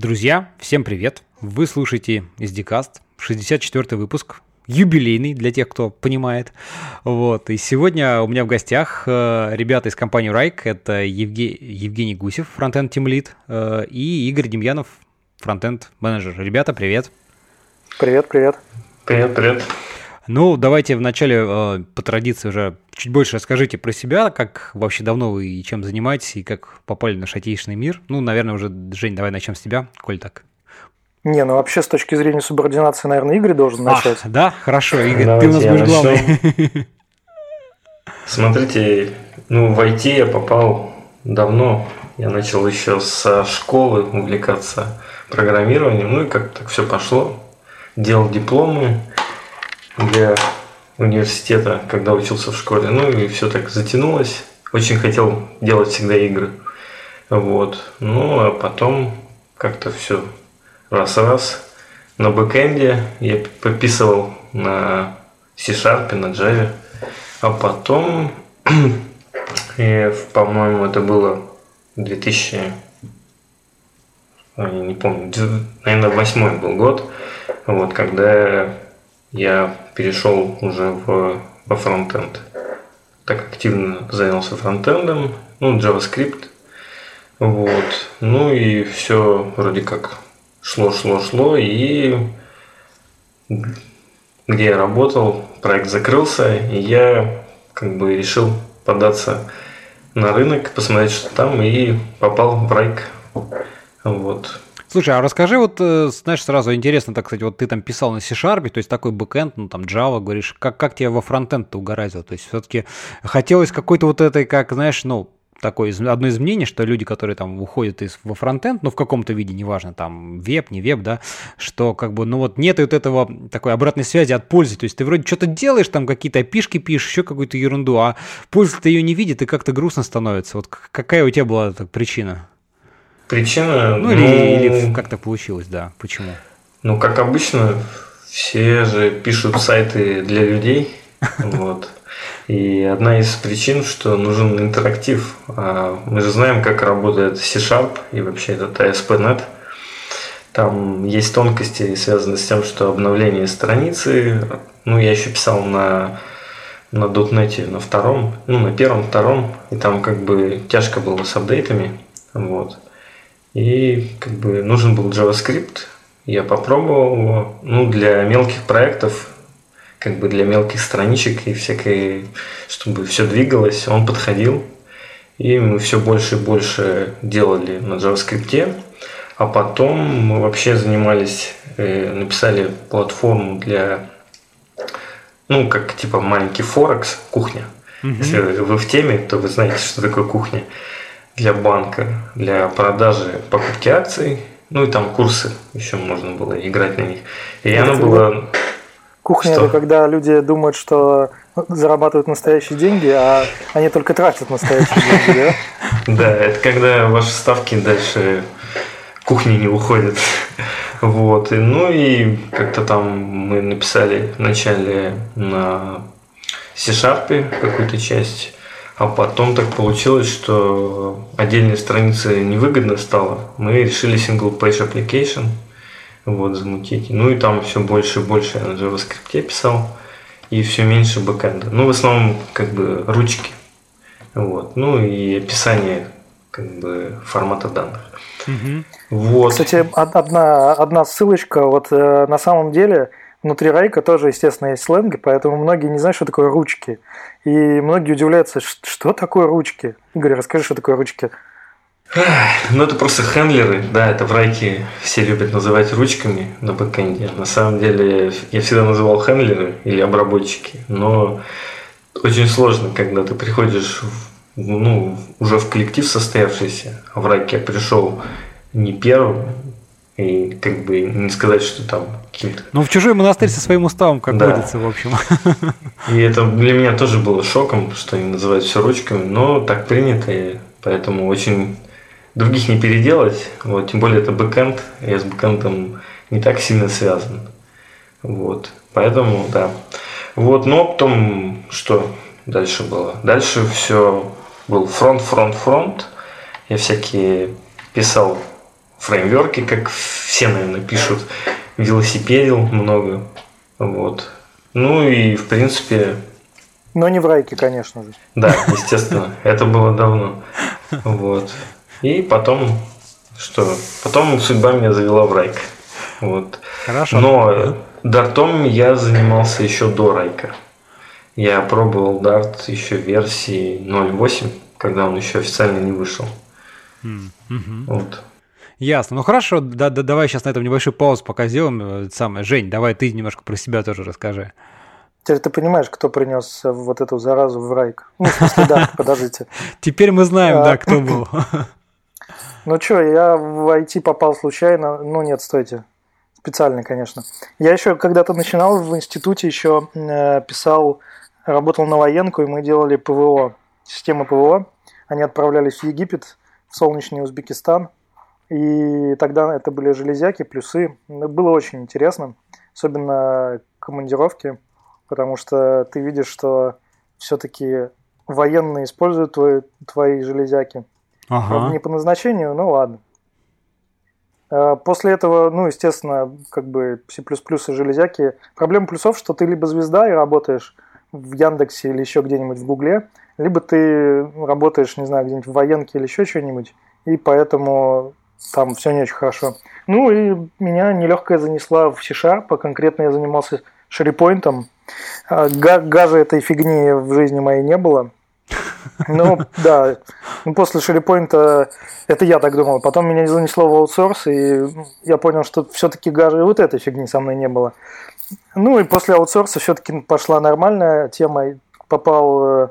Друзья, всем привет! Вы слушаете SDCast, 64 выпуск, юбилейный для тех, кто понимает. Вот. И сегодня у меня в гостях э, ребята из компании Райк. Это Евге... Евгений Гусев, фронтенд Team Lead, э, и Игорь Демьянов, фронтенд менеджер. Ребята, привет! Привет, привет! Привет, привет! Ну, давайте вначале э, по традиции уже чуть больше расскажите про себя, как вообще давно вы и чем занимаетесь, и как попали на шатейшный мир. Ну, наверное, уже, Жень, давай начнем с тебя, коль так. Не, ну вообще с точки зрения субординации, наверное, Игорь должен начать. А, да, хорошо, Игорь, Давайте ты у нас будешь главный. Смотрите, ну в IT я попал давно. Я начал еще со школы увлекаться программированием, ну и как так все пошло. Делал дипломы, для университета, когда учился в школе. Ну и все так затянулось. Очень хотел делать всегда игры. Вот. Ну, а потом как-то все раз-раз. На бэкэнде я подписывал на C-Sharp, на Java. А потом, по-моему, это было 2000, ой, не помню, наверное, восьмой был год, вот, когда я перешел уже в, во фронтенд. Так активно занялся фронтендом, ну, JavaScript. Вот. Ну и все вроде как шло, шло, шло. И где я работал, проект закрылся, и я как бы решил податься на рынок, посмотреть, что там, и попал в Райк. Вот. Слушай, а расскажи, вот, э, знаешь, сразу интересно, так сказать, вот ты там писал на C-Sharp, то есть такой бэкэнд, ну там Java, говоришь, как, как тебе во фронтенд-то угораздило? То есть все-таки хотелось какой-то вот этой, как, знаешь, ну, такое одно из мнений, что люди, которые там уходят из, во фронтенд, ну, в каком-то виде, неважно, там, веб, не веб, да, что как бы, ну, вот нет вот этого такой обратной связи от пользы, то есть ты вроде что-то делаешь, там какие-то опишки пишешь, еще какую-то ерунду, а польза-то ее не видит, и как-то грустно становится. Вот какая у тебя была так, причина? Причина... Ну, или, ну, или как-то получилось, да. Почему? Ну, как обычно, все же пишут сайты для людей. Вот. И одна из причин, что нужен интерактив. А мы же знаем, как работает C-Sharp и вообще этот ASP.NET. Там есть тонкости, связанные с тем, что обновление страницы, ну, я еще писал на, на .NET на втором, ну, на первом, втором, и там как бы тяжко было с апдейтами, вот. И как бы нужен был JavaScript. Я попробовал его. Ну, для мелких проектов, как бы для мелких страничек и всякой, чтобы все двигалось, он подходил. И мы все больше и больше делали на JavaScript. А потом мы вообще занимались, э, написали платформу для, ну, как типа маленький Форекс, кухня. Mm-hmm. Если вы в теме, то вы знаете, что такое кухня для банка, для продажи покупки акций. Ну и там курсы еще можно было играть на них. И это оно было... Кухня что? это когда люди думают, что зарабатывают настоящие деньги, а они только тратят настоящие деньги, да? Да, это когда ваши ставки дальше кухни не уходят. Вот. И, ну и как-то там мы написали вначале на C-Sharp какую-то часть, а потом так получилось, что отдельные страницы невыгодно стало. Мы решили single page application вот, замутить. Ну и там все больше и больше я на JavaScript писал. И все меньше бэкэнда. Ну, в основном, как бы, ручки. Вот. Ну и описание как бы формата данных. Угу. Вот. Кстати, одна, одна ссылочка. Вот э, на самом деле внутри Райка тоже, естественно, есть сленги, поэтому многие не знают, что такое ручки. И многие удивляются, что такое ручки. Игорь, расскажи, что такое ручки. Ну, это просто хендлеры, да, это в райке все любят называть ручками на бэкэнде. На самом деле, я всегда называл хендлеры или обработчики, но очень сложно, когда ты приходишь в, ну, уже в коллектив состоявшийся, а в райке я пришел не первым, и как бы не сказать, что там каким-то... Ну, в чужой монастырь со своим уставом, как да. водится, в общем. И это для меня тоже было шоком, что они называют все ручками, но так принято, и поэтому очень других не переделать. Вот, тем более это бэкэнд, я с бэкэндом не так сильно связан. Вот, поэтому, да. Вот, но потом, что дальше было? Дальше все был фронт, фронт, фронт. Я всякие писал фреймверки, как все, наверное, пишут. Велосипедил много. Вот. Ну и, в принципе... Но не в райке, конечно же. Да, естественно. Это было давно. Вот. И потом... Что? Потом судьба меня завела в райк. Вот. Хорошо. Но дартом я занимался еще до райка. Я пробовал Dart еще версии 0.8, когда он еще официально не вышел. Mm-hmm. Вот. Ясно. Ну хорошо, да, да, давай сейчас на этом небольшую паузу пока сделаем. Э, самое. Жень, давай ты немножко про себя тоже расскажи. Теперь ты понимаешь, кто принес вот эту заразу в райк? Ну, в смысле, да, подождите. Теперь мы знаем, а, да, кто был. Ну что, я в IT попал случайно. Ну нет, стойте. Специально, конечно. Я еще когда-то начинал в институте, еще э, писал работал на военку, и мы делали ПВО, системы ПВО. Они отправлялись в Египет, в солнечный Узбекистан. И тогда это были железяки, плюсы. Было очень интересно, особенно командировки, потому что ты видишь, что все-таки военные используют твои, твои железяки. Ага. Не по назначению, ну ладно. А после этого, ну, естественно, как бы C++ и железяки. Проблема плюсов, что ты либо звезда и работаешь в Яндексе или еще где-нибудь в Гугле, либо ты работаешь, не знаю, где-нибудь в военке или еще что-нибудь, и поэтому там все не очень хорошо. Ну и меня нелегкая занесла в C-Sharp, а конкретно я занимался шерипоинтом. Газа этой фигни в жизни моей не было. Ну, да. Ну, после шерипоинта, это я так думал. Потом меня занесло в аутсорс, и я понял, что все-таки гажи вот этой фигни со мной не было. Ну и после аутсорса все-таки пошла нормальная тема. Попал, э,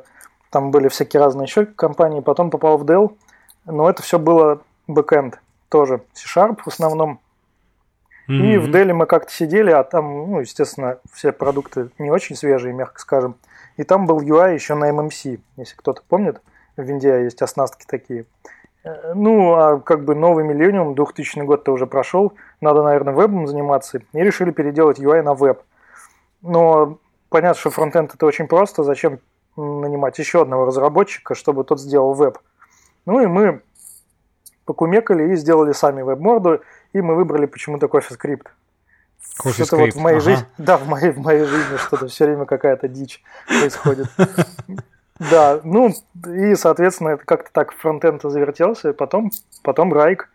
там были всякие разные еще компании, потом попал в Dell. Но это все было бэкэнд тоже, C-Sharp в основном. Mm-hmm. И в Dell мы как-то сидели, а там, ну, естественно, все продукты не очень свежие, мягко скажем. И там был UI еще на MMC, если кто-то помнит. В Винде есть оснастки такие. Э, ну, а как бы новый миллениум, 2000 год-то уже прошел, надо, наверное, вебом заниматься, и решили переделать UI на веб. Но понятно, что фронтенд это очень просто, зачем нанимать еще одного разработчика, чтобы тот сделал веб. Ну и мы покумекали и сделали сами веб-морду, и мы выбрали почему-то CoffeeScript. Что-то вот в моей ага. жизни, да, в моей, в моей жизни что-то все время какая-то дичь происходит. Да, ну и, соответственно, это как-то так фронтенд завертелся, и потом, потом Райк,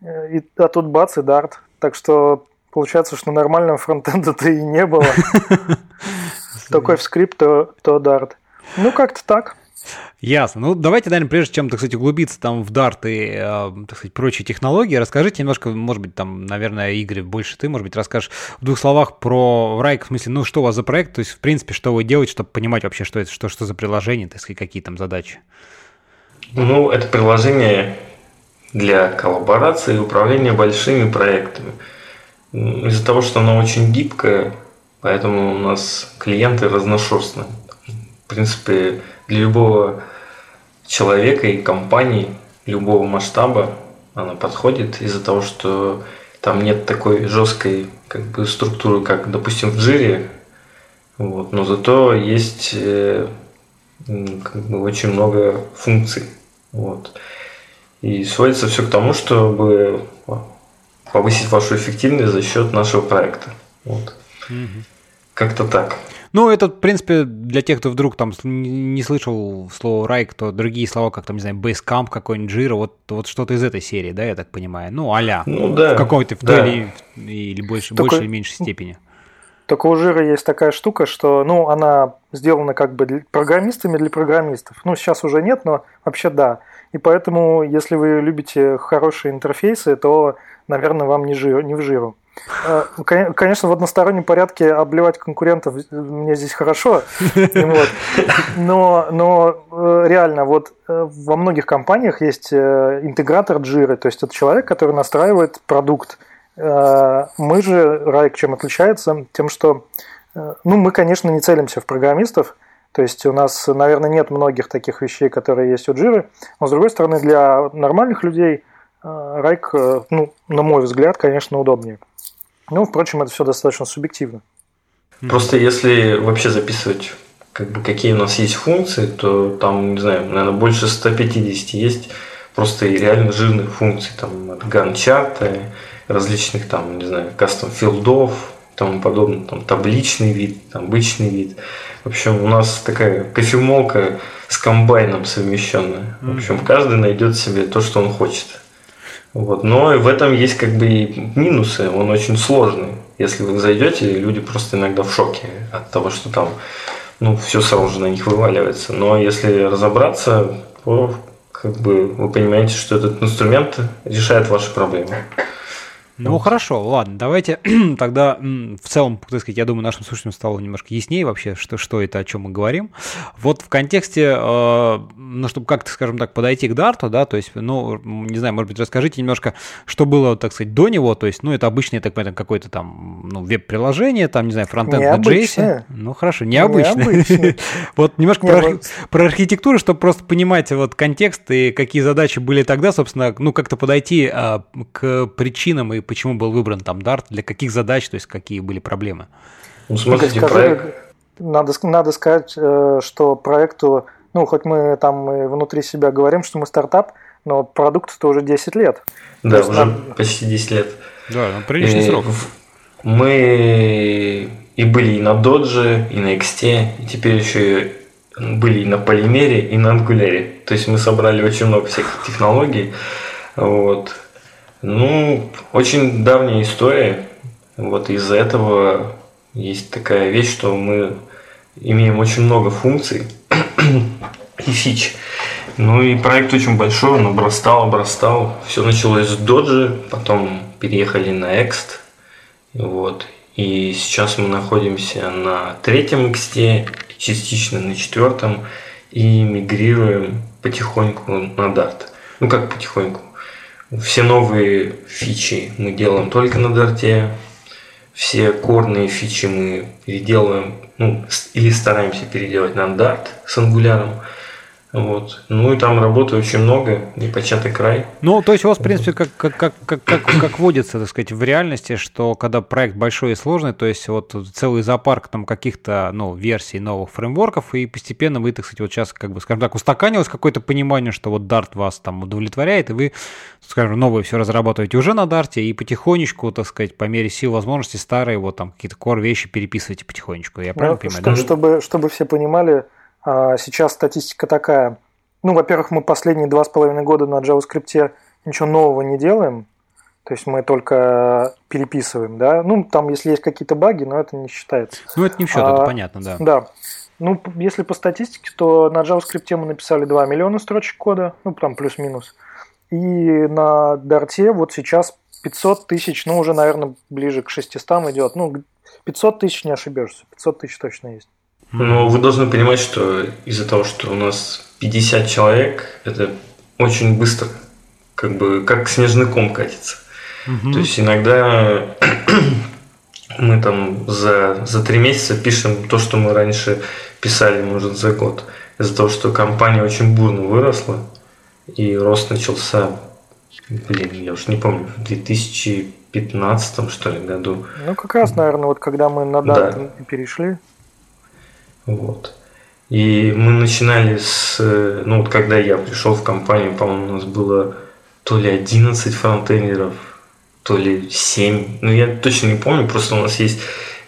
э, и, а тут бац и Дарт. Так что получается, что нормального фронтенда-то и не было. Такой в скрипт, то, то Дарт. Ну, как-то так. Ясно. Ну, давайте, наверное, прежде чем, так сказать, углубиться там в Dart и, э, так сказать, прочие технологии, расскажите немножко, может быть, там, наверное, Игорь, больше ты, может быть, расскажешь в двух словах про Райк, в смысле, ну, что у вас за проект, то есть, в принципе, что вы делаете, чтобы понимать вообще, что это, что, что за приложение, так сказать, какие там задачи. Ну, это приложение для коллаборации и управления большими проектами. Из-за того, что оно очень гибкое, поэтому у нас клиенты разношерстные. В принципе, для любого человека и компании любого масштаба она подходит из-за того, что там нет такой жесткой как бы, структуры, как, допустим, в джире. Вот, но зато есть э, как бы, очень много функций. Вот. И сводится все к тому, чтобы повысить вашу эффективность за счет нашего проекта. Вот. Угу. Как-то так. Ну, это, в принципе, для тех, кто вдруг там не слышал слово Райк, то другие слова, как там, не знаю, Basecamp какой-нибудь, Jira, вот, вот что-то из этой серии, да, я так понимаю? Ну, а ну, да, в какой-то в да. или, или больше, Только... большей или меньшей степени. Только у Жира есть такая штука, что, ну, она сделана как бы для программистами для программистов. Ну, сейчас уже нет, но вообще да. И поэтому, если вы любите хорошие интерфейсы, то, наверное, вам не, жир, не в жиру. Э, конечно, в одностороннем порядке обливать конкурентов мне здесь хорошо, но, но э, реально вот э, во многих компаниях есть интегратор джиры, то есть это человек, который настраивает продукт. Мы же, Райк, чем отличается? Тем, что ну, мы, конечно, не целимся в программистов, то есть у нас, наверное, нет многих таких вещей, которые есть у Джиры, но с другой стороны, для нормальных людей Райк, ну, на мой взгляд, конечно, удобнее. Ну, впрочем, это все достаточно субъективно. Просто если вообще записывать, как бы, какие у нас есть функции, то там, не знаю, наверное, больше 150 есть просто и реально жирных функций, там, от ганчарта, различных, там, не знаю, кастом филдов, тому подобное, там, табличный вид, там, обычный вид. В общем, у нас такая кофемолка с комбайном совмещенная. В общем, каждый найдет себе то, что он хочет. Вот. Но в этом есть как бы и минусы, он очень сложный. Если вы зайдете, люди просто иногда в шоке от того, что там ну, все сразу же на них вываливается. Но если разобраться, то как бы вы понимаете, что этот инструмент решает ваши проблемы. Ну хорошо, ладно, давайте тогда в целом, так сказать, я думаю, нашим слушателям стало немножко яснее вообще, что, что это, о чем мы говорим. Вот в контексте, э, ну, чтобы как-то, скажем так, подойти к Дарту, да, то есть, ну, не знаю, может быть, расскажите немножко, что было, так сказать, до него, то есть, ну, это обычное, так понимаю, какое-то там, ну, веб-приложение, там, не знаю, фронтенд на JS. Ну, хорошо, необычно. Вот немножко про архитектуру, чтобы просто понимать вот контекст и какие задачи были тогда, собственно, ну, как-то подойти а, к причинам и почему был выбран там Dart, для каких задач, то есть какие были проблемы? Ну, смотрите, Скажи, проект... надо, надо сказать, э, что проекту, ну, хоть мы там и внутри себя говорим, что мы стартап, но продукту-то уже 10 лет. Да, уже нам... почти 10 лет. Да, ну, приличный и срок. Мы и были и на Dodge, и на XT, и теперь еще и были и на Полимере, и на Angular. То есть мы собрали очень много всяких технологий. Вот. Ну, очень давняя история. Вот из-за этого есть такая вещь, что мы имеем очень много функций и фич. Ну и проект очень большой, он обрастал, обрастал. Все началось с Доджи, потом переехали на Ext. Вот. И сейчас мы находимся на третьем X, частично на четвертом, и мигрируем потихоньку на Dart. Ну как потихоньку? Все новые фичи мы делаем только на дарте. Все корные фичи мы переделываем, ну, или стараемся переделать на Dart с ангуляром. Вот. Ну и там работы очень много, непочатый край. Ну, то есть у вас, в принципе, как, как, как, как, как, как водится, так сказать, в реальности, что когда проект большой и сложный, то есть вот целый зоопарк там каких-то, ну, версий новых фреймворков, и постепенно вы, так сказать, вот сейчас, как бы, скажем так, устаканилось какое-то понимание, что вот Dart вас там удовлетворяет, и вы, скажем, новые все разрабатываете уже на Dart, и потихонечку, так сказать, по мере сил возможностей старые вот там какие-то core вещи переписываете потихонечку. Я правильно ну, понимаю? Чтобы, да? чтобы, чтобы все понимали, сейчас статистика такая. Ну, во-первых, мы последние два с половиной года на JavaScript ничего нового не делаем. То есть мы только переписываем, да. Ну, там, если есть какие-то баги, но это не считается. Ну, это не в счет, а, это понятно, да. Да. Ну, если по статистике, то на JavaScript мы написали 2 миллиона строчек кода, ну, там плюс-минус. И на Dart вот сейчас 500 тысяч, ну, уже, наверное, ближе к 600 идет. Ну, 500 тысяч не ошибешься, 500 тысяч точно есть. Но вы должны понимать, что из-за того, что у нас 50 человек, это очень быстро, как бы как снежный ком катится. Угу. То есть иногда мы там за, за три месяца пишем то, что мы раньше писали, может, за год. Из-за того, что компания очень бурно выросла, и рост начался, блин, я уж не помню, в 2015 что ли году. Ну, как раз, наверное, вот когда мы на дату да. перешли. Вот. И мы начинали с, ну вот когда я пришел в компанию, по-моему, у нас было то ли 11 фронтендеров, то ли 7, ну я точно не помню, просто у нас есть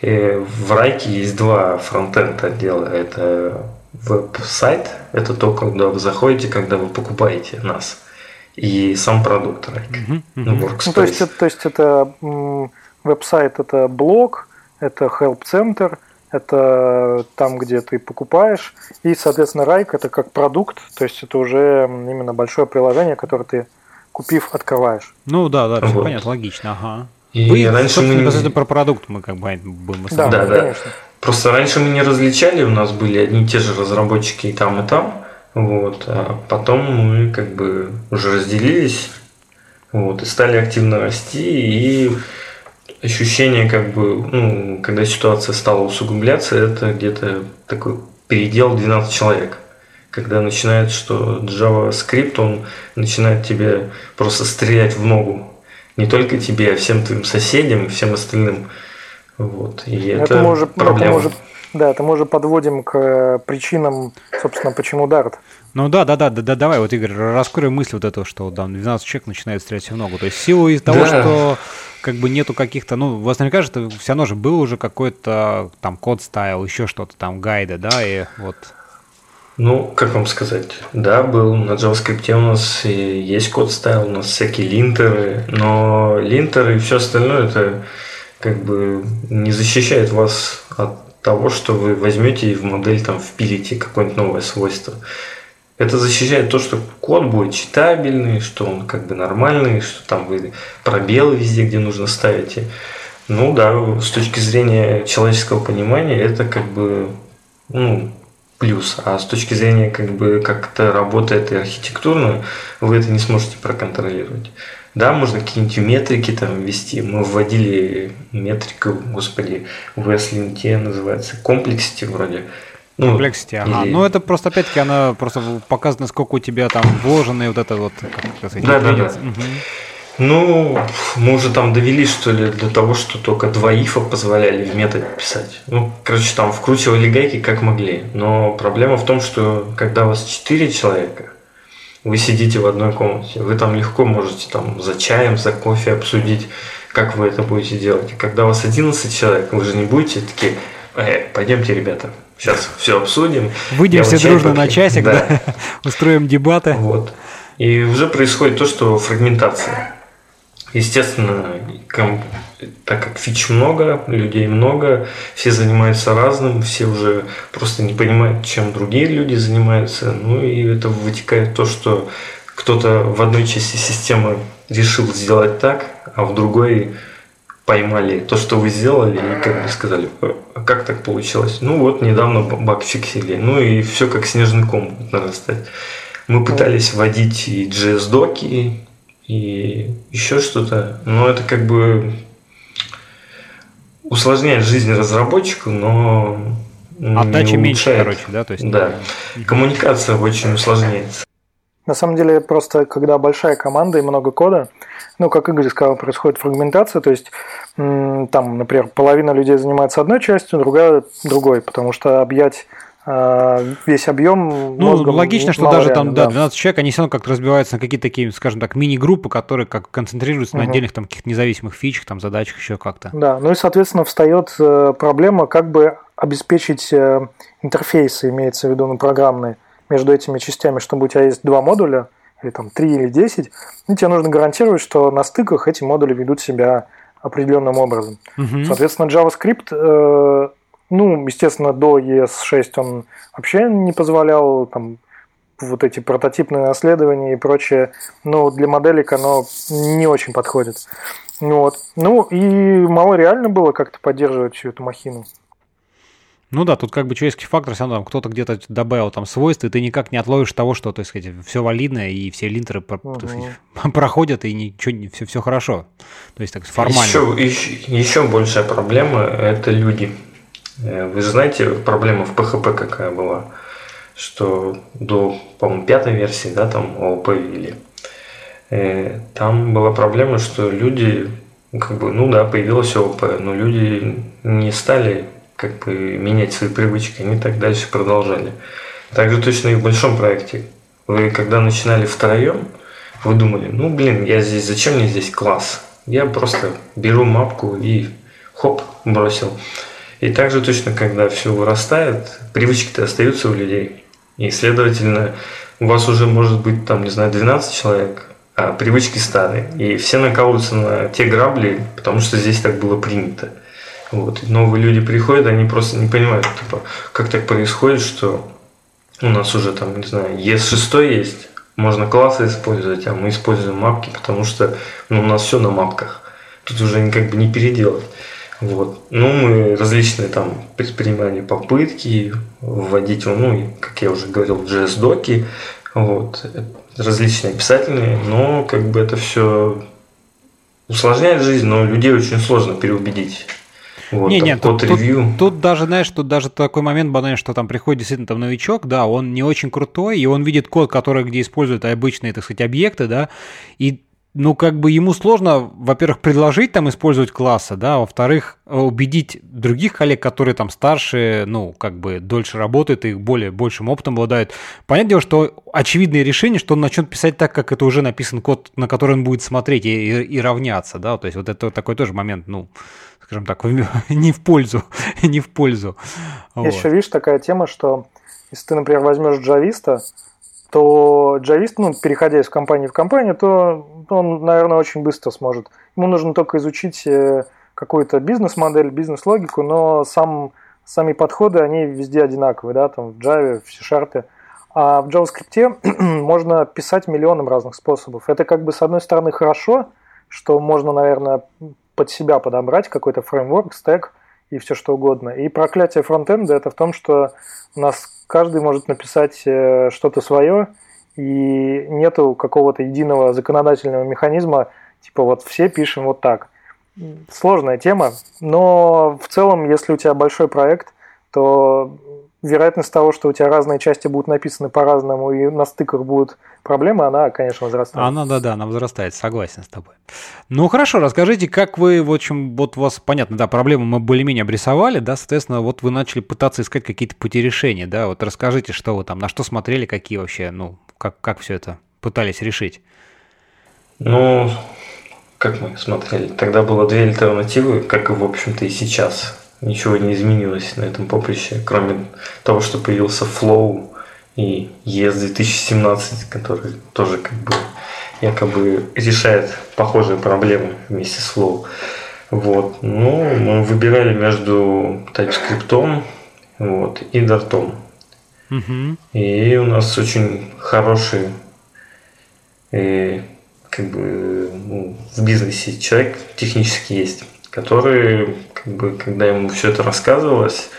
э, в Райке есть два фронтенд отдела, это веб-сайт, это то, когда вы заходите, когда вы покупаете нас, и сам продукт Райк, mm-hmm. ну, ну, то, есть, то есть это веб-сайт, это блог, это help-центр – это там, где ты покупаешь, и, соответственно, Райк это как продукт, то есть это уже именно большое приложение, которое ты, купив, открываешь. Ну да, да, вот. понятно, логично, ага. И Вы, раньше мы не... про продукт мы как бы будем Да, да, да, конечно. Просто раньше мы не различали, у нас были одни и те же разработчики и там, и там, вот, а потом мы как бы уже разделились, вот, и стали активно расти, и ощущение, как бы, ну, когда ситуация стала усугубляться, это где-то такой передел 12 человек. Когда начинает, что JavaScript, он начинает тебе просто стрелять в ногу. Не только тебе, а всем твоим соседям и всем остальным. Вот. И это, это, уже, проблема. Это уже, Да, это мы уже подводим к э, причинам, собственно, почему Dart. Ну да, да, да, да, да, давай, вот, Игорь, раскрой мысль вот этого, что там 12 человек начинает стрелять в ногу. То есть силу из того, да. что как бы нету каких-то, ну, вас наверняка же все равно же был уже какой-то там код стайл, еще что-то там, гайды, да, и вот ну, как вам сказать, да, был на JavaScript у нас есть код стайл, у нас всякие линтеры, но линтеры и все остальное это как бы не защищает вас от того, что вы возьмете и в модель там впилите какое-нибудь новое свойство. Это защищает то, что код будет читабельный, что он как бы нормальный, что там вы пробелы везде, где нужно ставите. Ну да, с точки зрения человеческого понимания, это как бы ну, плюс. А с точки зрения, как бы, как это работает и архитектурно, вы это не сможете проконтролировать. Да, можно какие-нибудь метрики там ввести. Мы вводили метрику, господи, в SLint называется, комплексити вроде. Ну, Complexity, ага. Или... Ну, это просто, опять-таки, она просто показывает, насколько у тебя там вложенные вот это вот, как сказать, да, да, да. Угу. Ну, мы уже там довели, что ли, до того, что только два ифа позволяли в методе писать. Ну, короче, там вкручивали гайки как могли. Но проблема в том, что когда у вас четыре человека, вы сидите в одной комнате, вы там легко можете там за чаем, за кофе обсудить, как вы это будете делать. Когда у вас 11 человек, вы же не будете такие, э, пойдемте, ребята, сейчас все обсудим. Выйдем все дружно на часик, да. да, устроим дебаты. Вот. И уже происходит то, что фрагментация. Естественно, так как фич много, людей много, все занимаются разным, все уже просто не понимают, чем другие люди занимаются. Ну и это вытекает то, что кто-то в одной части системы решил сделать так, а в другой поймали то, что вы сделали, и как бы сказали, а как так получилось? Ну вот, недавно баг фиксили. Ну и все как снежный ком будет нарастать. Мы пытались вводить и JS-доки, и еще что-то. Но это как бы усложняет жизнь разработчику, но Отдача меньше, короче, да? То есть, да. Коммуникация очень усложняется. На самом деле, просто когда большая команда и много кода, ну, как Игорь сказал, происходит фрагментация, то есть там, например, половина людей занимается одной частью, другая другой, потому что объять а, весь объем Ну, логично, что даже там да, 12 человек, они все равно как-то разбиваются на какие-то такие, скажем так, мини-группы, которые как концентрируются угу. на отдельных там каких-то независимых фичах, там задачах еще как-то. Да, ну и, соответственно, встает э, проблема, как бы обеспечить э, интерфейсы, имеется в виду, ну, программные, между этими частями, чтобы у тебя есть два модуля, или там три или десять, и тебе нужно гарантировать, что на стыках эти модули ведут себя определенным образом. Угу. Соответственно, JavaScript э, ну, естественно, до ES6 он вообще не позволял там вот эти прототипные наследования и прочее, но для моделек оно не очень подходит. Вот. Ну и мало реально было как-то поддерживать всю эту махину. Ну да, тут как бы человеческий фактор, все равно там кто-то где-то добавил там свойства, и ты никак не отловишь того, что, то есть, сказать, все валидно, и все линтеры угу. сказать, проходят, и ничего, не, все, все хорошо. То есть, так формально. Еще, еще, еще большая проблема – это люди. Э, вы же знаете, проблема в PHP какая была, что до, по-моему, пятой версии, да, там ООП ввели. Э, там была проблема, что люди, как бы, ну да, появилась ООП, но люди не стали как бы менять свои привычки, они так дальше продолжали. Также точно и в большом проекте. Вы когда начинали втроем, вы думали, ну блин, я здесь, зачем мне здесь класс? Я просто беру мапку и хоп, бросил. И также точно, когда все вырастает, привычки-то остаются у людей. И, следовательно, у вас уже может быть, там, не знаю, 12 человек, а привычки старые. И все накалываются на те грабли, потому что здесь так было принято. Вот. Новые люди приходят, они просто не понимают, типа, как так происходит, что у нас уже там, не знаю, ES6 есть, можно классы использовать, а мы используем мапки, потому что ну, у нас все на мапках. Тут уже как бы не переделать. Вот. Ну, мы различные там предпринимали попытки вводить, ну, как я уже говорил, JS-доки, вот, различные писательные, но как бы это все усложняет жизнь, но людей очень сложно переубедить. Вот, не, нет, тут, тут, тут даже, знаешь, тут даже такой момент банальный, что там приходит действительно там новичок, да, он не очень крутой, и он видит код, который где используют обычные, так сказать, объекты, да, и ну, как бы ему сложно, во-первых, предложить там использовать классы, да, во-вторых, убедить других коллег, которые там старше, ну, как бы дольше работают и более, большим опытом обладают. Понятное дело, что очевидное решение, что он начнет писать так, как это уже написан код, на который он будет смотреть и, и, и равняться, да, то есть вот это такой тоже момент, ну, скажем так, не в пользу, не в пользу. Вот. Еще, видишь, такая тема, что если ты, например, возьмешь джависта, то джавист, ну, переходя из компании в компанию, то он, наверное, очень быстро сможет. Ему нужно только изучить э, какую-то бизнес-модель, бизнес-логику, но сам, сами подходы, они везде одинаковые, да, там в Java, в C-Sharp. А в JavaScript можно писать миллионом разных способов. Это как бы с одной стороны хорошо, что можно, наверное, под себя подобрать какой-то фреймворк, стек и все что угодно. И проклятие фронтенда это в том, что у нас каждый может написать э, что-то свое, и нету какого-то единого законодательного механизма, типа вот все пишем вот так. Сложная тема, но в целом, если у тебя большой проект, то вероятность того, что у тебя разные части будут написаны по-разному и на стыках будут проблемы, она, конечно, возрастает. Она, да-да, она возрастает, согласен с тобой. Ну, хорошо, расскажите, как вы, в общем, вот у вас, понятно, да, проблему мы более-менее обрисовали, да, соответственно, вот вы начали пытаться искать какие-то пути решения, да, вот расскажите, что вы там, на что смотрели, какие вообще, ну, как, как все это пытались решить? Ну, как мы смотрели, тогда было две альтернативы, как и, в общем-то, и сейчас ничего не изменилось на этом поприще, кроме того, что появился Flow и ES 2017, который тоже как бы якобы решает похожие проблемы вместе с Flow. Вот. Ну, мы выбирали между TypeScript вот, и Dart. Угу. И у нас очень хороший и, э, как бы, ну, в бизнесе человек технически есть который, как бы, когда ему все это рассказывалось,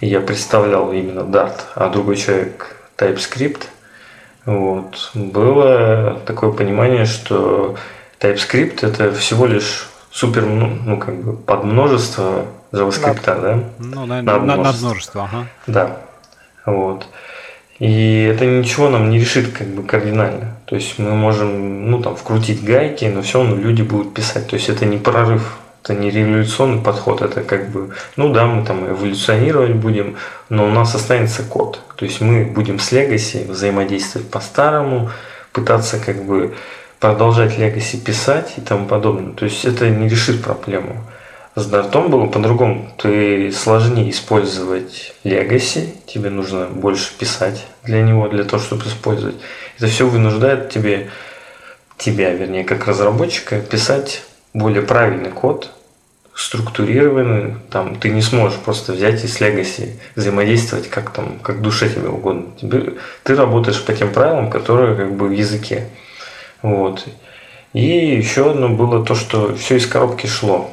и я представлял именно Dart, а другой человек TypeScript, вот, было такое понимание, что TypeScript это всего лишь супер, ну, ну как бы подмножество JavaScript, над, да? Ну, на, над, множество. над множество, ага. Да, вот. И это ничего нам не решит как бы кардинально. То есть мы можем, ну, там, вкрутить гайки, но все равно люди будут писать. То есть это не прорыв это не революционный подход, это как бы, ну да, мы там эволюционировать будем, но у нас останется код. То есть мы будем с Legacy взаимодействовать по-старому, пытаться как бы продолжать Legacy писать и тому подобное. То есть это не решит проблему. С Дартом было по-другому. Ты сложнее использовать Legacy, тебе нужно больше писать для него, для того, чтобы использовать. Это все вынуждает тебе, тебя, вернее, как разработчика, писать более правильный код, структурированный, там ты не сможешь просто взять и с Legacy взаимодействовать как там, как душе тебе угодно. Тебе, ты работаешь по тем правилам, которые как бы в языке. Вот. И еще одно было то, что все из коробки шло.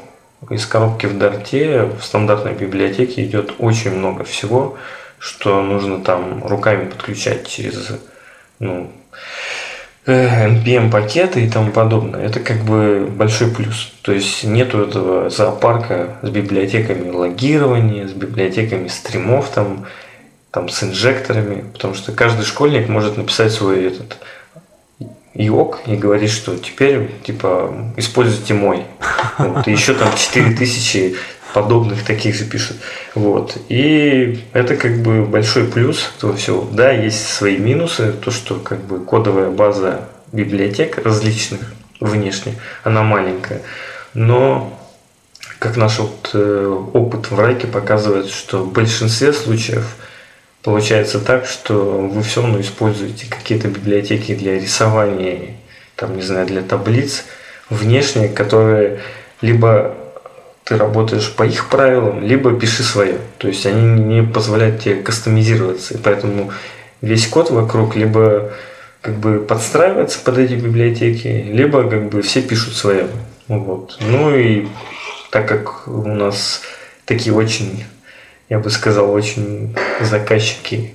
Из коробки в Дарте, в стандартной библиотеке идет очень много всего, что нужно там руками подключать через ну, NPM пакеты и тому подобное, это как бы большой плюс. То есть нету этого зоопарка с библиотеками логирования, с библиотеками стримов, там, там с инжекторами, потому что каждый школьник может написать свой этот ИОК и говорить, что теперь типа используйте мой. Вот, и еще там 4000 подобных таких же пишут. Вот. И это как бы большой плюс этого всего. Да, есть свои минусы, то, что как бы кодовая база библиотек различных внешне, она маленькая. Но как наш вот, э, опыт в Райке показывает, что в большинстве случаев получается так, что вы все равно используете какие-то библиотеки для рисования, там, не знаю, для таблиц внешние, которые либо ты работаешь по их правилам, либо пиши свое. То есть они не позволяют тебе кастомизироваться. И поэтому весь код вокруг либо как бы подстраивается под эти библиотеки, либо как бы все пишут свое. Вот. Ну и так как у нас такие очень, я бы сказал, очень заказчики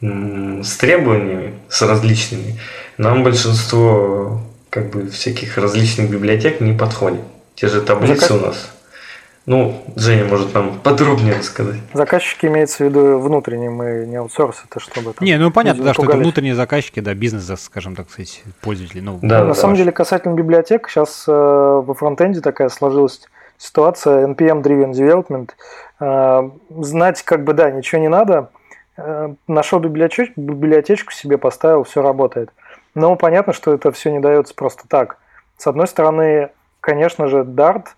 с требованиями, с различными, нам большинство как бы всяких различных библиотек не подходит. Те же таблицы у нас Ну, Женя может нам подробнее рассказать. Заказчики имеется в виду внутренние, мы не аутсорс, это чтобы... Там, не, ну понятно, да, что это внутренние заказчики, да, бизнес, скажем так сказать, пользователи. Ну, да, на да, самом да. деле, касательно библиотек, сейчас э, во фронтенде такая сложилась ситуация, NPM-driven development. Э, знать, как бы, да, ничего не надо. Э, нашел библиотечку, библиотечку себе поставил, все работает. Но понятно, что это все не дается просто так. С одной стороны, конечно же, Dart –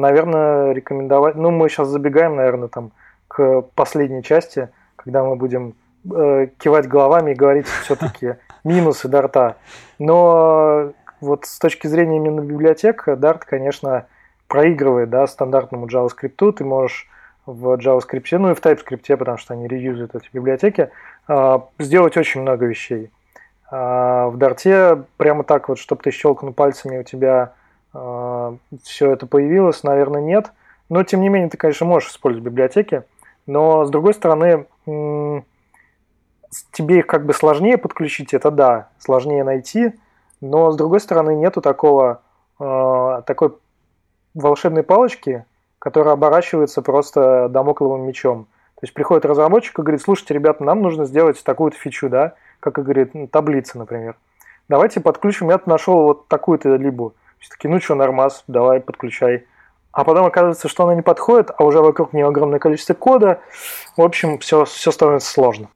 наверное, рекомендовать... Ну, мы сейчас забегаем, наверное, там к последней части, когда мы будем э, кивать головами и говорить все-таки минусы Дарта. Но вот с точки зрения именно библиотек, Dart, конечно, проигрывает да, стандартному JavaScript. Ты можешь в JavaScript, ну и в TypeScript, потому что они реюзуют эти библиотеки, э, сделать очень много вещей. А в Дарте прямо так вот, чтобы ты щелкнул пальцами, у тебя все это появилось, наверное, нет. Но, тем не менее, ты, конечно, можешь использовать библиотеки. Но, с другой стороны, тебе их как бы сложнее подключить, это да, сложнее найти. Но, с другой стороны, нету такого, а, такой волшебной палочки, которая оборачивается просто домокловым мечом. То есть приходит разработчик и говорит, слушайте, ребята, нам нужно сделать такую-то фичу, да, как и говорит, таблица, например. Давайте подключим, я нашел вот такую-то либо все таки ну что, нормас, давай, подключай. А потом оказывается, что она не подходит, а уже вокруг нее огромное количество кода. В общем, все, все становится сложно.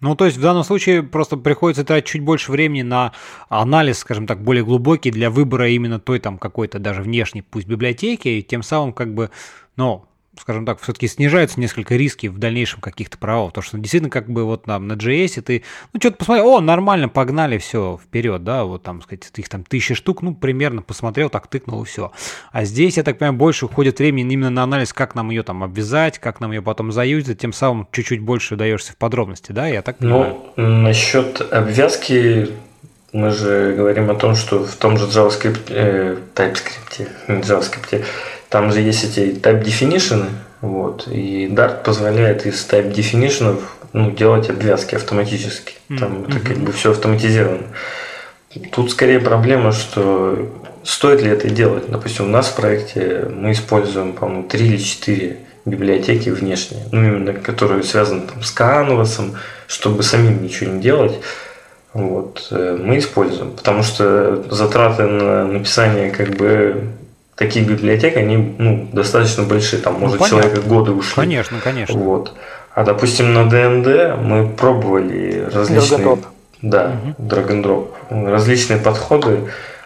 Ну, то есть в данном случае просто приходится тратить чуть больше времени на анализ, скажем так, более глубокий для выбора именно той там какой-то даже внешней, пусть библиотеки, и тем самым как бы, ну, скажем так, все-таки снижаются несколько риски в дальнейшем каких-то правов. То, что действительно как бы вот там на JS ты, ну, что-то посмотрел, о, нормально, погнали, все, вперед, да, вот там, сказать, их там тысячи штук, ну, примерно посмотрел, так тыкнул и все. А здесь, я так понимаю, больше уходит времени именно на анализ, как нам ее там обвязать, как нам ее потом заюзать, тем самым чуть-чуть больше даешься в подробности, да, я так понимаю? Ну, насчет обвязки мы же говорим о том, что в том же JavaScript, э, TypeScript, JavaScript там же есть эти type definition, вот, и Dart позволяет из type definition ну, делать обвязки автоматически. Там mm-hmm. это как бы все автоматизировано. Тут скорее проблема, что стоит ли это делать. Допустим, у нас в проекте мы используем, по-моему, 3 или 4 библиотеки внешние, ну, именно которые связаны там, с канвасом, чтобы самим ничего не делать. Вот, э, мы используем, потому что затраты на написание как бы такие библиотеки, они ну, достаточно большие, там, ну, может, понятно. человека годы ушли. Конечно, конечно. Вот. А, допустим, на ДНД мы пробовали различные... Drag да, угу. drag and drop. Различные подходы,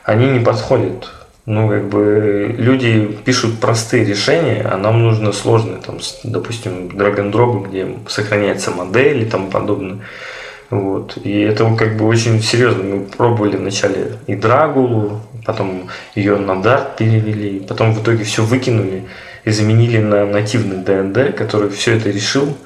они не подходят. Ну, как бы люди пишут простые решения, а нам нужно сложные, там, допустим, drag and drop, где сохраняется модель и тому подобное. Вот. И это как бы очень серьезно. Мы пробовали вначале и Драгулу, потом ее на Dart перевели, потом в итоге все выкинули и заменили на нативный DND, который все это решил.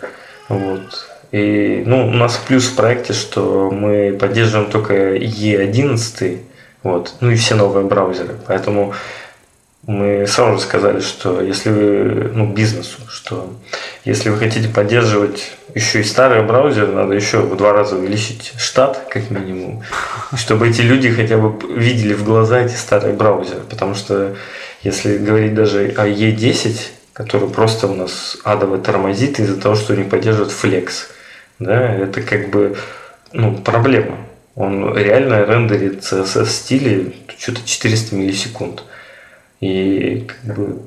Вот. И ну, у нас плюс в проекте, что мы поддерживаем только E11, вот, ну и все новые браузеры. Поэтому мы сразу же сказали, что если вы, ну, бизнесу, что если вы хотите поддерживать еще и старые браузеры, надо еще в два раза увеличить штат, как минимум, чтобы эти люди хотя бы видели в глаза эти старые браузеры. Потому что если говорить даже о E10, который просто у нас адово тормозит из-за того, что не поддерживает Flex, да, это как бы ну, проблема. Он реально рендерит CSS стили что-то 400 миллисекунд. И как бы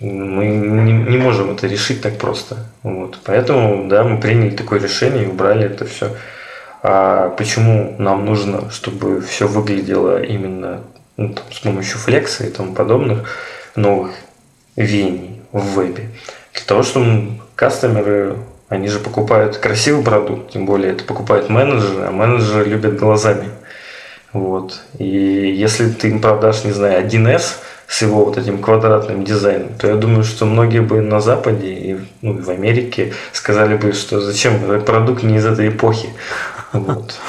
мы не, не можем это решить так просто. Вот. Поэтому, да, мы приняли такое решение и убрали это все. А почему нам нужно, чтобы все выглядело именно ну, там, с помощью флекса и тому подобных новых веяний в вебе? Для того, чтобы кастомеры, они же покупают красивый продукт, тем более это покупают менеджеры, а менеджеры любят глазами. Вот. И если ты им продашь, не знаю, 1С, с его вот этим квадратным дизайном, то я думаю, что многие бы на Западе и, ну, в Америке сказали бы, что зачем этот продукт не из этой эпохи. Вот.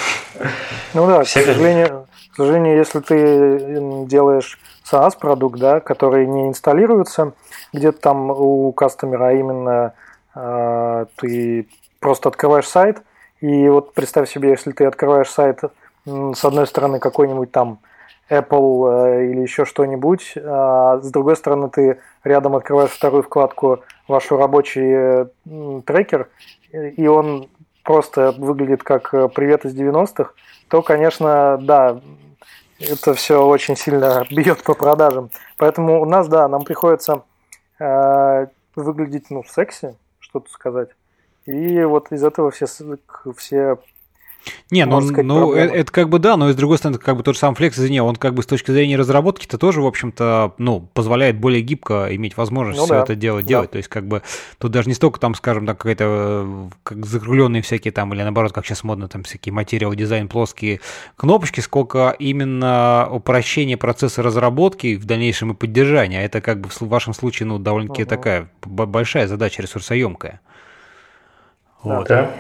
Ну да, Все к сожалению, к сожалению, если ты делаешь SaaS продукт, да, который не инсталируется где-то там у кастомера, а именно э, ты просто открываешь сайт, и вот представь себе, если ты открываешь сайт с одной стороны какой-нибудь там Apple или еще что-нибудь. А с другой стороны, ты рядом открываешь вторую вкладку вашу рабочий трекер, и он просто выглядит как привет из 90-х, то, конечно, да, это все очень сильно бьет по продажам. Поэтому у нас, да, нам приходится э, выглядеть, ну, секси, что-то сказать. И вот из этого все, все не, ну, сказать, ну это, это как бы да, но с другой стороны, как бы тот же сам Flex, извини, он как бы с точки зрения разработки-то тоже, в общем-то, ну, позволяет более гибко иметь возможность ну, все да. это делать, да. делать. То есть, как бы, тут даже не столько там, скажем так, какая-то как закругленные всякие там, или наоборот, как сейчас модно, там всякие материал дизайн, плоские кнопочки, сколько именно упрощение процесса разработки в дальнейшем и поддержания. Это как бы в вашем случае, ну, довольно-таки угу. такая большая задача, ресурсоемкая. Да, вот. да.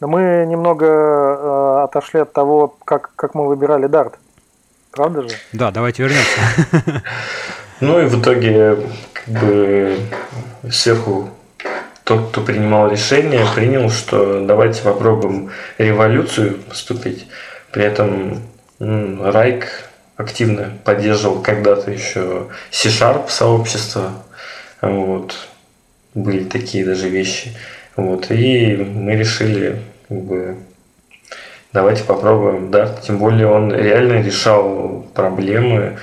Мы немного э, отошли от того, как, как мы выбирали дарт. Правда же? Да, давайте вернемся. Ну и в итоге, как бы сверху тот, кто принимал решение, принял, что давайте попробуем революцию поступить. При этом Райк активно поддерживал когда-то еще C-Sharp сообщество. Вот. Были такие даже вещи. Вот, и мы решили, как бы, давайте попробуем, да. Тем более он реально решал проблемы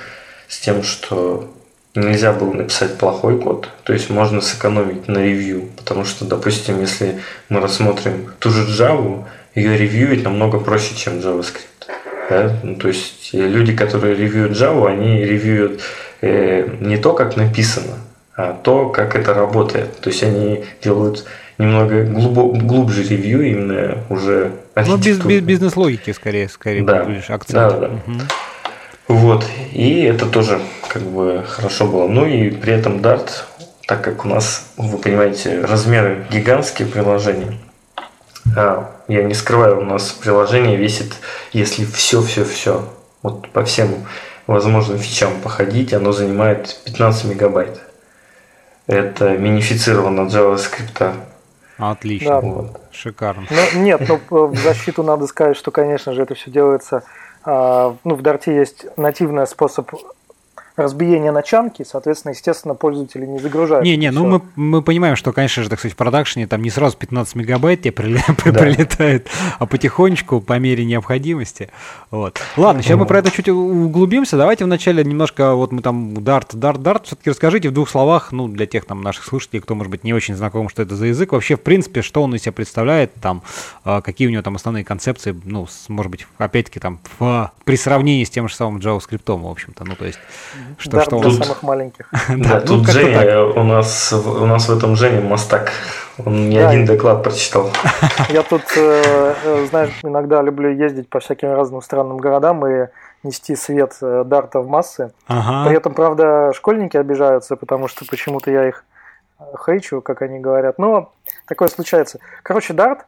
с тем, что нельзя было написать плохой код, то есть можно сэкономить на ревью, потому что, допустим, если мы рассмотрим ту же Java, ее ревьюить намного проще, чем JavaScript. Да? Ну, то есть люди, которые ревьюют Java, они ревьюют э, не то, как написано, а то, как это работает. То есть они делают немного глубо, глубже ревью именно уже Ну, без, без бизнес-логики скорее, скорее да. будешь акцент. Да, да. Угу. Вот, и это тоже как бы хорошо было. Ну и при этом Dart, так как у нас, вы понимаете, размеры гигантские приложения, а, я не скрываю, у нас приложение весит, если все-все-все, вот по всем возможным фичам походить, оно занимает 15 мегабайт. Это минифицировано JavaScript Отлично, да. вот. шикарно. Ну, нет, ну в защиту надо сказать, что, конечно же, это все делается. А, ну, в Дарте есть нативный способ разбиение начанки, соответственно, естественно, пользователи не загружают. Не-не, ну мы, мы понимаем, что, конечно же, так сказать, в продакшене там не сразу 15 мегабайт тебе да. прилетает, а потихонечку, по мере необходимости. Вот. Ладно, сейчас мы про это чуть углубимся. Давайте вначале немножко, вот мы там Dart, Dart, Dart, все-таки расскажите в двух словах, ну, для тех там наших слушателей, кто, может быть, не очень знаком, что это за язык, вообще, в принципе, что он из себя представляет, там, а, какие у него там основные концепции, ну, может быть, опять-таки, там, в, при сравнении с тем же самым JavaScript, в общем-то, ну, то есть что, да, что для тут, самых маленьких. Да, тут Женя, у нас, у нас в этом Женя мастак. Он не один доклад прочитал. Я тут, э, э, знаешь, иногда люблю ездить по всяким разным странным городам и нести свет э, дарта в массы. Ага. При этом, правда, школьники обижаются, потому что почему-то я их хейчу, как они говорят. Но такое случается. Короче, дарт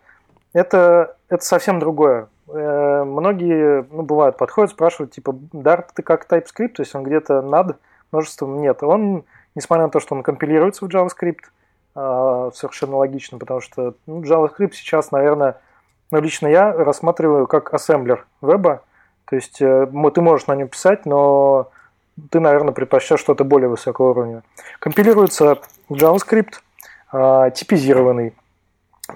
это, это совсем другое. Э, многие, ну, бывают, подходят, спрашивают, типа, Dart ты как TypeScript, то есть он где-то над множеством? Нет, он, несмотря на то, что он компилируется в JavaScript, а, совершенно логично, потому что ну, JavaScript сейчас, наверное, ну, лично я рассматриваю как ассемблер веба, то есть э, ты можешь на нем писать, но ты, наверное, предпочтешь что-то более высокого уровня. Компилируется в JavaScript, а, типизированный.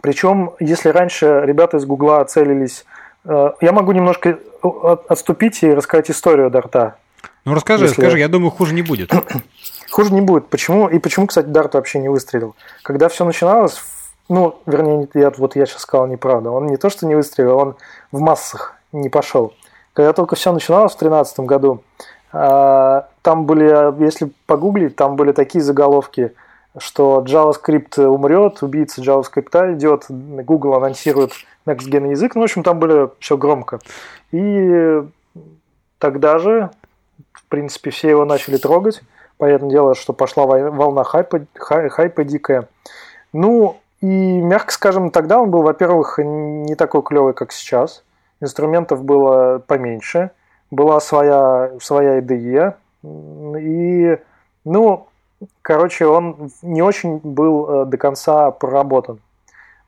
Причем, если раньше ребята из Гугла целились я могу немножко э, отступить и рассказать историю Дарта. Ну расскажи, если... расскажи, я думаю, хуже не будет. хуже не будет. Почему? И почему, кстати, Дарт вообще не выстрелил? Когда все начиналось, ну, вернее, я, вот я сейчас сказал неправда. Он не то, что не выстрелил, он в массах не пошел. Когда только все начиналось в 2013 году, э, там были, если погуглить, там были такие заголовки, что JavaScript умрет, убийца JavaScript идет, Google анонсирует Next Gen язык. Ну, в общем, там были все громко. И тогда же, в принципе, все его начали трогать. Понятное дело, что пошла волна хайпа, хай, хайпа дикая. Ну, и, мягко скажем, тогда он был, во-первых, не такой клевый, как сейчас. Инструментов было поменьше. Была своя, своя IDE. И, ну, короче, он не очень был э, до конца проработан.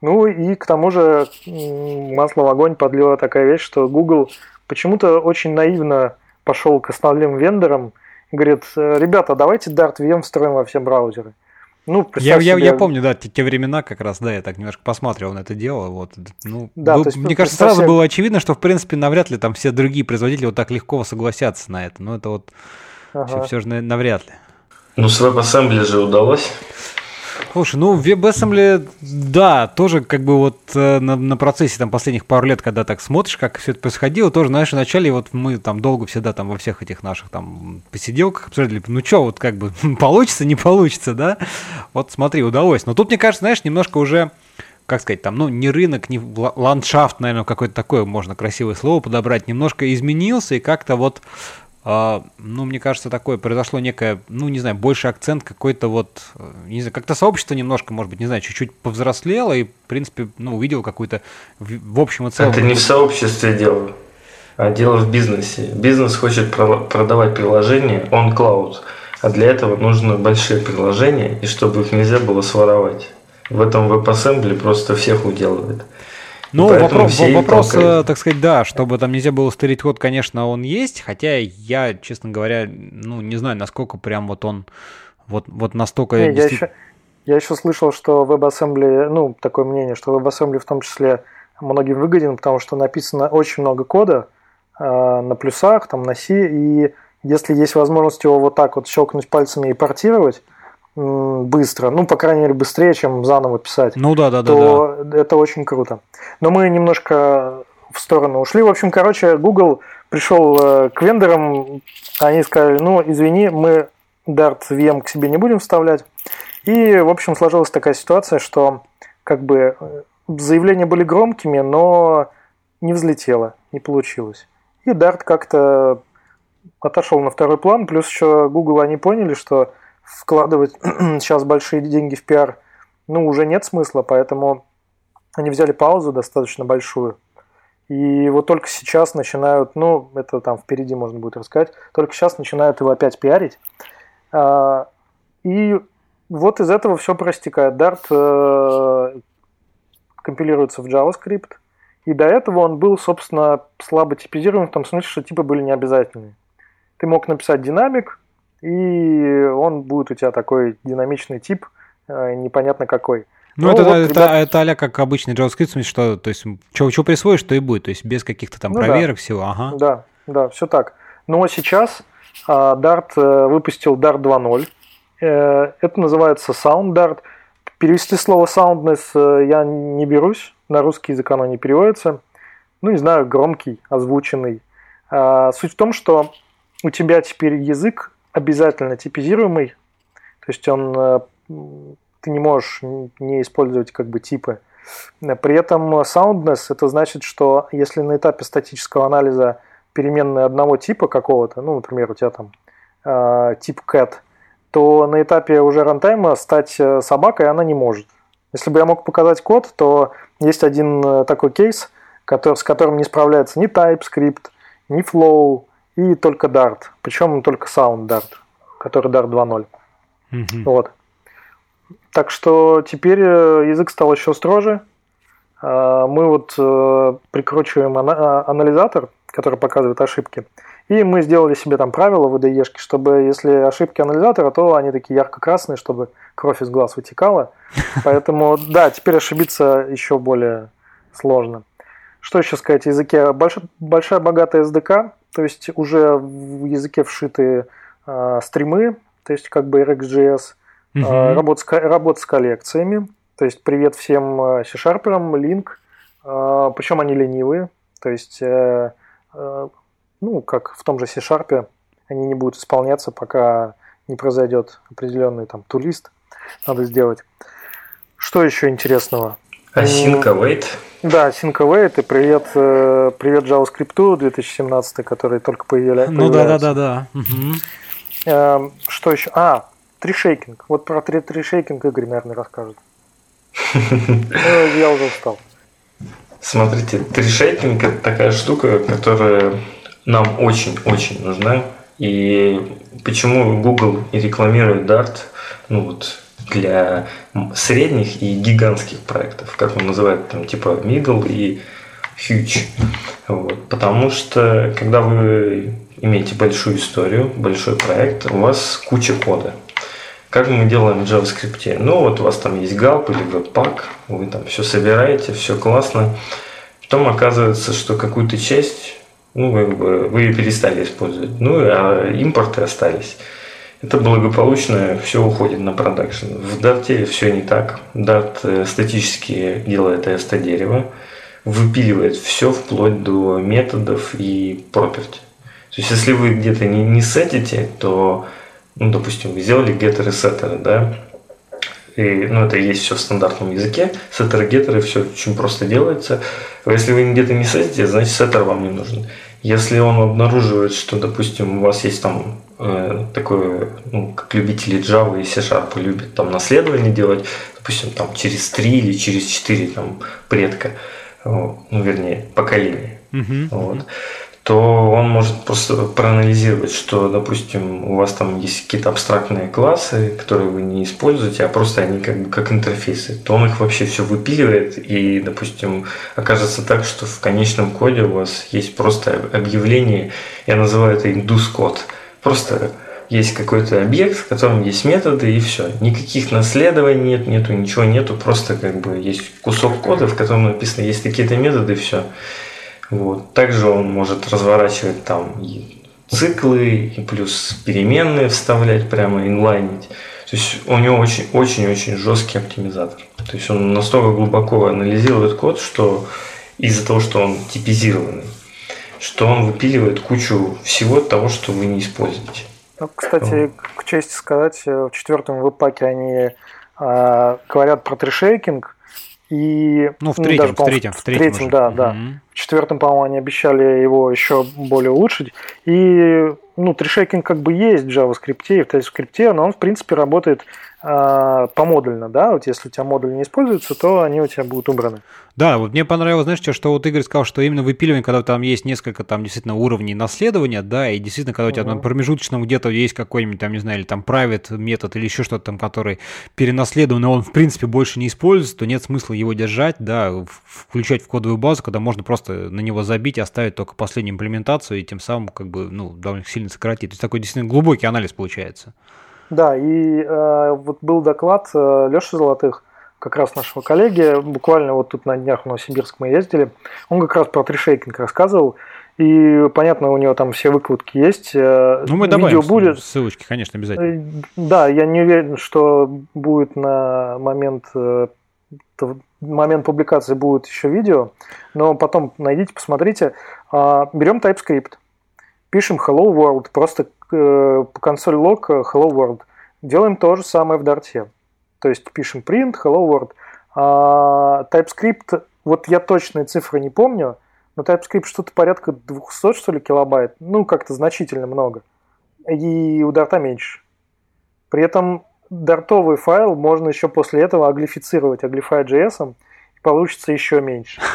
Ну и к тому же масло в огонь подлила такая вещь, что Google почему-то очень наивно пошел к основным вендорам и говорит, ребята, давайте Dart VM встроим во все браузеры. Ну, я, я, себе... я помню, да, те, те времена как раз, да, я так немножко посматривал на это дело. Вот, ну, да, был, есть, мне кажется, сразу себе... было очевидно, что, в принципе, навряд ли там все другие производители вот так легко согласятся на это. Но это вот ага. все, все же навряд ли. Ну, с WebAssembly же удалось. Слушай, ну в WebAssembly, да, тоже как бы вот э, на, на процессе там последних пару лет, когда так смотришь, как все это происходило, тоже, знаешь, вначале вот мы там долго всегда там во всех этих наших там посиделках обсуждали, ну что, вот как бы получится, не получится, да? Вот смотри, удалось. Но тут, мне кажется, знаешь, немножко уже как сказать, там, ну, не рынок, не ландшафт, наверное, какое-то такое можно красивое слово подобрать, немножко изменился, и как-то вот ну, мне кажется, такое произошло некое, ну, не знаю, больше акцент какой-то вот, э, не знаю, как-то сообщество немножко, может быть, не знаю, чуть-чуть повзрослело и, в принципе, ну, увидел какую-то в, в общем и целом... Это не в сообществе дело, а дело в бизнесе. Бизнес хочет продавать приложения on cloud, а для этого нужны большие приложения, и чтобы их нельзя было своровать. В этом WebAssembly просто всех уделывает. Ну, вопрос, вопрос так сказать, да, чтобы там нельзя было стырить код, конечно, он есть, хотя я, честно говоря, ну, не знаю, насколько прям вот он вот, вот настолько... Не, я, еще, я еще слышал, что WebAssembly, ну, такое мнение, что WebAssembly в том числе многим выгоден, потому что написано очень много кода э, на плюсах, там, на C, и если есть возможность его вот так вот щелкнуть пальцами и портировать, быстро, ну, по крайней мере, быстрее, чем заново писать, ну, да, да, то да, да. это очень круто. Но мы немножко в сторону ушли. В общем, короче, Google пришел э, к вендорам, они сказали, ну, извини, мы Dart VM к себе не будем вставлять. И, в общем, сложилась такая ситуация, что как бы заявления были громкими, но не взлетело, не получилось. И Dart как-то отошел на второй план, плюс еще Google они поняли, что вкладывать сейчас большие деньги в пиар, ну, уже нет смысла, поэтому они взяли паузу достаточно большую. И вот только сейчас начинают, ну, это там впереди можно будет рассказать, только сейчас начинают его опять пиарить. А, и вот из этого все простекает. Dart э, компилируется в JavaScript, и до этого он был, собственно, слабо типизирован в том смысле, что типы были необязательные. Ты мог написать динамик, и он будет у тебя такой динамичный тип, э, непонятно какой. Ну, ну это, вот, это, ребят... это а как обычный JavaScript, в смысле, что, то есть, что, что присвоишь, то и будет, то есть, без каких-то там ну, проверок да. всего, ага. Да, да, все так. Но сейчас uh, Dart uh, выпустил Dart 2.0, uh, это называется Sound Dart. Перевести слово soundness я не берусь, на русский язык оно не переводится. Ну, не знаю, громкий, озвученный. Uh, суть в том, что у тебя теперь язык обязательно типизируемый, то есть он, э, ты не можешь не использовать как бы типы. При этом soundness это значит, что если на этапе статического анализа переменные одного типа какого-то, ну, например, у тебя там э, тип cat, то на этапе уже рантайма стать э, собакой она не может. Если бы я мог показать код, то есть один такой кейс, который, с которым не справляется ни TypeScript, ни Flow, и только Dart. Причем только Sound Dart, который Dart 2.0. Mm-hmm. Вот. Так что теперь э, язык стал еще строже. А, мы вот э, прикручиваем а, анализатор, который показывает ошибки. И мы сделали себе там правила в IDE, чтобы если ошибки анализатора, то они такие ярко-красные, чтобы кровь из глаз вытекала. Поэтому, да, теперь ошибиться еще более сложно. Что еще сказать о языке? Большая, большая богатая SDK, то есть уже в языке вшиты э, стримы, то есть как бы RxJS, угу. э, работа, с, работа с коллекциями, то есть привет всем C-шарперам, Link, э, причем они ленивые, то есть, э, э, ну, как в том же C-Sharp, они не будут исполняться, пока не произойдет определенный там тулист, надо сделать. Что еще интересного? Async await. Да, Async await и привет, э, привет JavaScript 2017, который только появили, Ну да, да, да, да. Угу. Эм, что еще? А, тришейкинг. Вот про три тришейкинг Игорь, наверное, расскажет. Я уже устал. Смотрите, тришейкинг это такая штука, которая нам очень-очень нужна. И почему Google и рекламирует Dart, ну вот для средних и гигантских проектов, как он называет, там типа middle и huge. Вот. Потому что когда вы имеете большую историю, большой проект, у вас куча кода. Как мы делаем в JavaScript? Ну, вот у вас там есть Gulp или Webpack, вы там все собираете, все классно. Потом оказывается, что какую-то часть, ну, бы вы ее перестали использовать. Ну, а импорты остались. Это благополучно все уходит на продакшн. В Dart все не так. Dart э, статически делает EST дерево, выпиливает все вплоть до методов и property. То есть, если вы где-то не, не сетите, то ну, допустим, вы сделали getter и setter, да, и, ну, это есть все в стандартном языке, setter геттеры все очень просто делается. Если вы где-то не сетите, значит setter вам не нужен. Если он обнаруживает, что, допустим, у вас есть там э, такое, ну, как любители Java и C-Sharp любят там наследование делать, допустим, там через 3 или через 4 там предка, ну, вернее, поколения. Uh-huh, вот. uh-huh то он может просто проанализировать, что, допустим, у вас там есть какие-то абстрактные классы, которые вы не используете, а просто они как бы как интерфейсы, то он их вообще все выпиливает и, допустим, окажется так, что в конечном коде у вас есть просто объявление, я называю это индус-код, просто есть какой-то объект, в котором есть методы и все. Никаких наследований нет, нету, ничего нету, просто как бы есть кусок кода, в котором написано, есть какие-то методы и все. Вот. Также он может разворачивать там и циклы, и плюс переменные вставлять, прямо инлайнить. То есть у него очень-очень-очень жесткий оптимизатор. То есть он настолько глубоко анализирует код, что из-за того, что он типизированный, что он выпиливает кучу всего того, что вы не используете. Ну, кстати, к чести сказать, в четвертом веб-паке они э, говорят про трешейкинг, и, ну, в третьем, ну, даже, в третьем, в третьем, третьем да, да. Mm-hmm. В четвертом, по-моему, они обещали его еще более улучшить. И, ну, трешейкинг как бы есть в JavaScript и в TypeScript, но он, в принципе, работает э, помодульно, да, вот если у тебя модуль не используется, то они у тебя будут убраны. Да, вот мне понравилось, знаешь, что вот Игорь сказал, что именно выпиливание, когда там есть несколько там действительно уровней наследования, да, и действительно, когда у тебя uh-huh. там промежуточном где-то есть какой-нибудь там, не знаю, или там private метод или еще что-то там, который перенаследован, но он в принципе больше не используется, то нет смысла его держать, да, включать в кодовую базу, когда можно просто на него забить и оставить только последнюю имплементацию, и тем самым как бы, ну, довольно сильно сократить. То есть такой действительно глубокий анализ получается. Да, и э, вот был доклад э, Леши Золотых, как раз нашего коллеги, буквально вот тут на днях в Новосибирск мы ездили, он как раз про трешейкинг рассказывал, и понятно, у него там все выкладки есть. Э, ну, мы добавим Видео будет. ссылочки, конечно, обязательно. Э, да, я не уверен, что будет на момент, э, момент публикации будет еще видео, но потом найдите, посмотрите. А, берем TypeScript, пишем Hello World, просто по консоль лог Hello World. Делаем то же самое в Dart. То есть пишем print, hello world. А TypeScript, вот я точные цифры не помню, но TypeScript что-то порядка 200, что ли, килобайт. Ну, как-то значительно много. И у Dart меньше. При этом дартовый файл можно еще после этого аглифицировать aglify.js, и получится еще меньше.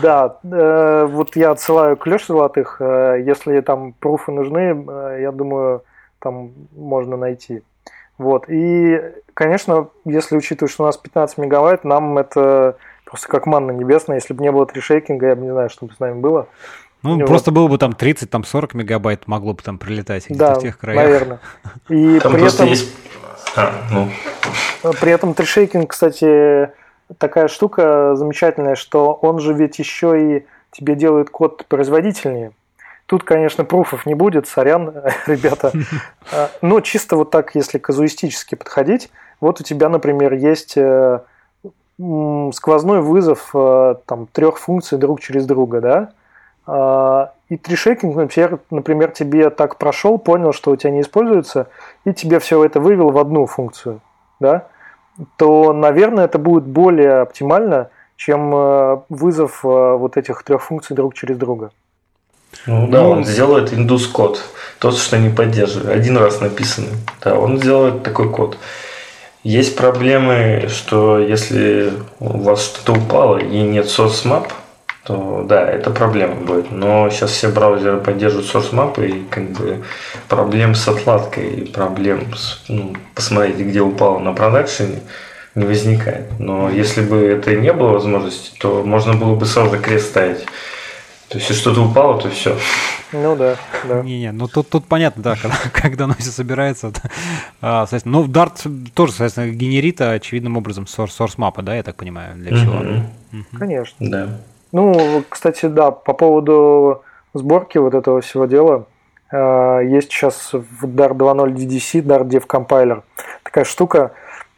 Да, э, вот я отсылаю к Леше Золотых. Э, если там пруфы нужны, э, я думаю, там можно найти. Вот. И, конечно, если учитывать, что у нас 15 мегабайт, нам это просто как манна небесная. Если бы не было трешейкинга, я бы не знаю, что бы с нами было. Ну, вот. просто было бы там 30, там 40 мегабайт могло бы там прилетать да, в тех краях. наверное. И там при этом... Есть... А, ну. При этом трешейкинг, кстати, такая штука замечательная, что он же ведь еще и тебе делает код производительнее. Тут, конечно, пруфов не будет, сорян, ребята. А, но чисто вот так, если казуистически подходить, вот у тебя, например, есть э, сквозной вызов э, там, трех функций друг через друга, да, а, и трешекинг, например, например, тебе так прошел, понял, что у тебя не используется, и тебе все это вывел в одну функцию, да, то, наверное, это будет более оптимально, чем э, вызов вот этих трех функций друг через друга. Ну да, он сделает индус код. Тот, что не поддерживает. Один раз написанный. Да, он сделает такой код. Есть проблемы, что если у вас что-то упало и нет source map, то да, это проблема будет. Но сейчас все браузеры поддерживают source map и как бы проблем с отладкой, и проблем с, ну, посмотрите, где упало на продакшене, не возникает. Но если бы это не было возможности, то можно было бы сразу крест ставить То есть, если что-то упало, то все. Ну да, да. Не-не, ну тут, тут понятно, да, когда, когда оно все собирается. А, соответственно, ну, Dart тоже, соответственно, генерит очевидным образом source, source мапа, да, я так понимаю, для всего. Mm-hmm. Конечно. Да. Ну, кстати, да, по поводу сборки вот этого всего дела, а, есть сейчас в Dart 2.0 DDC, Dart Dev Compiler, такая штука,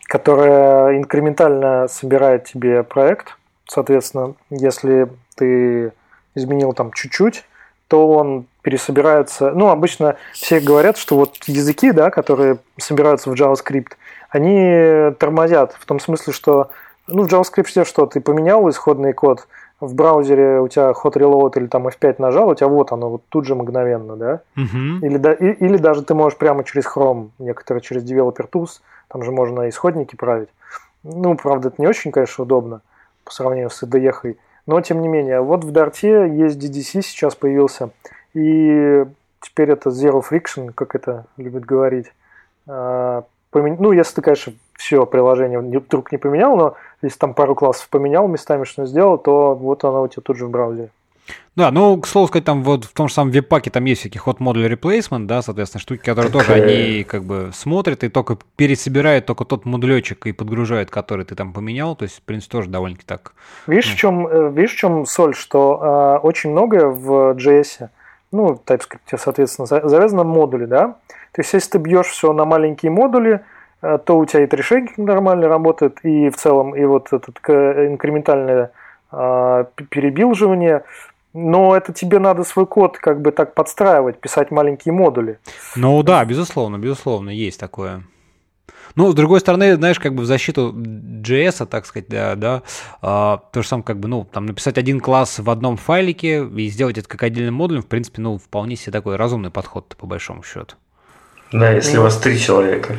которая инкрементально собирает тебе проект. Соответственно, если ты изменил там чуть-чуть, то он пересобирается. Ну, обычно все говорят, что вот языки, да, которые собираются в JavaScript, они тормозят в том смысле, что ну, в JavaScript что, ты поменял исходный код, в браузере у тебя hot reload или там F5 нажал, у тебя вот оно, вот тут же мгновенно, да? Uh-huh. Или, да, и, или даже ты можешь прямо через Chrome, некоторые через Developer Tools, там же можно исходники править. Ну, правда, это не очень, конечно, удобно по сравнению с IDE. Но, тем не менее, вот в Dart есть DDC сейчас появился. И теперь это Zero Friction, как это любят говорить. А, ну, если ты, конечно, все приложение вдруг не поменял, но если там пару классов поменял местами, что сделал, то вот оно у тебя тут же в браузере. Да, ну, к слову сказать, там вот в том же самом веб-паке там есть всякие hot module replacement, да, соответственно, штуки, которые тоже они как бы смотрят и только пересобирают только тот модулечек и подгружают, который ты там поменял, то есть, в принципе, тоже довольно-таки так. Видишь, ну. в чем, э, видишь, в чем соль, что э, очень многое в JS, ну, TypeScript, соответственно, завязано модули, да, то есть, если ты бьешь все на маленькие модули, э, то у тебя и трешейкинг нормально работает, и в целом, и вот этот инкрементальное э, перебилживание, но это тебе надо свой код как бы так подстраивать, писать маленькие модули. Ну да, безусловно, безусловно, есть такое. Ну, с другой стороны, знаешь, как бы в защиту JS, так сказать, да, да а, то же самое, как бы, ну, там написать один класс в одном файлике и сделать это как отдельный модуль, в принципе, ну, вполне себе такой разумный подход, по большому счету. Да, если у вас три человека.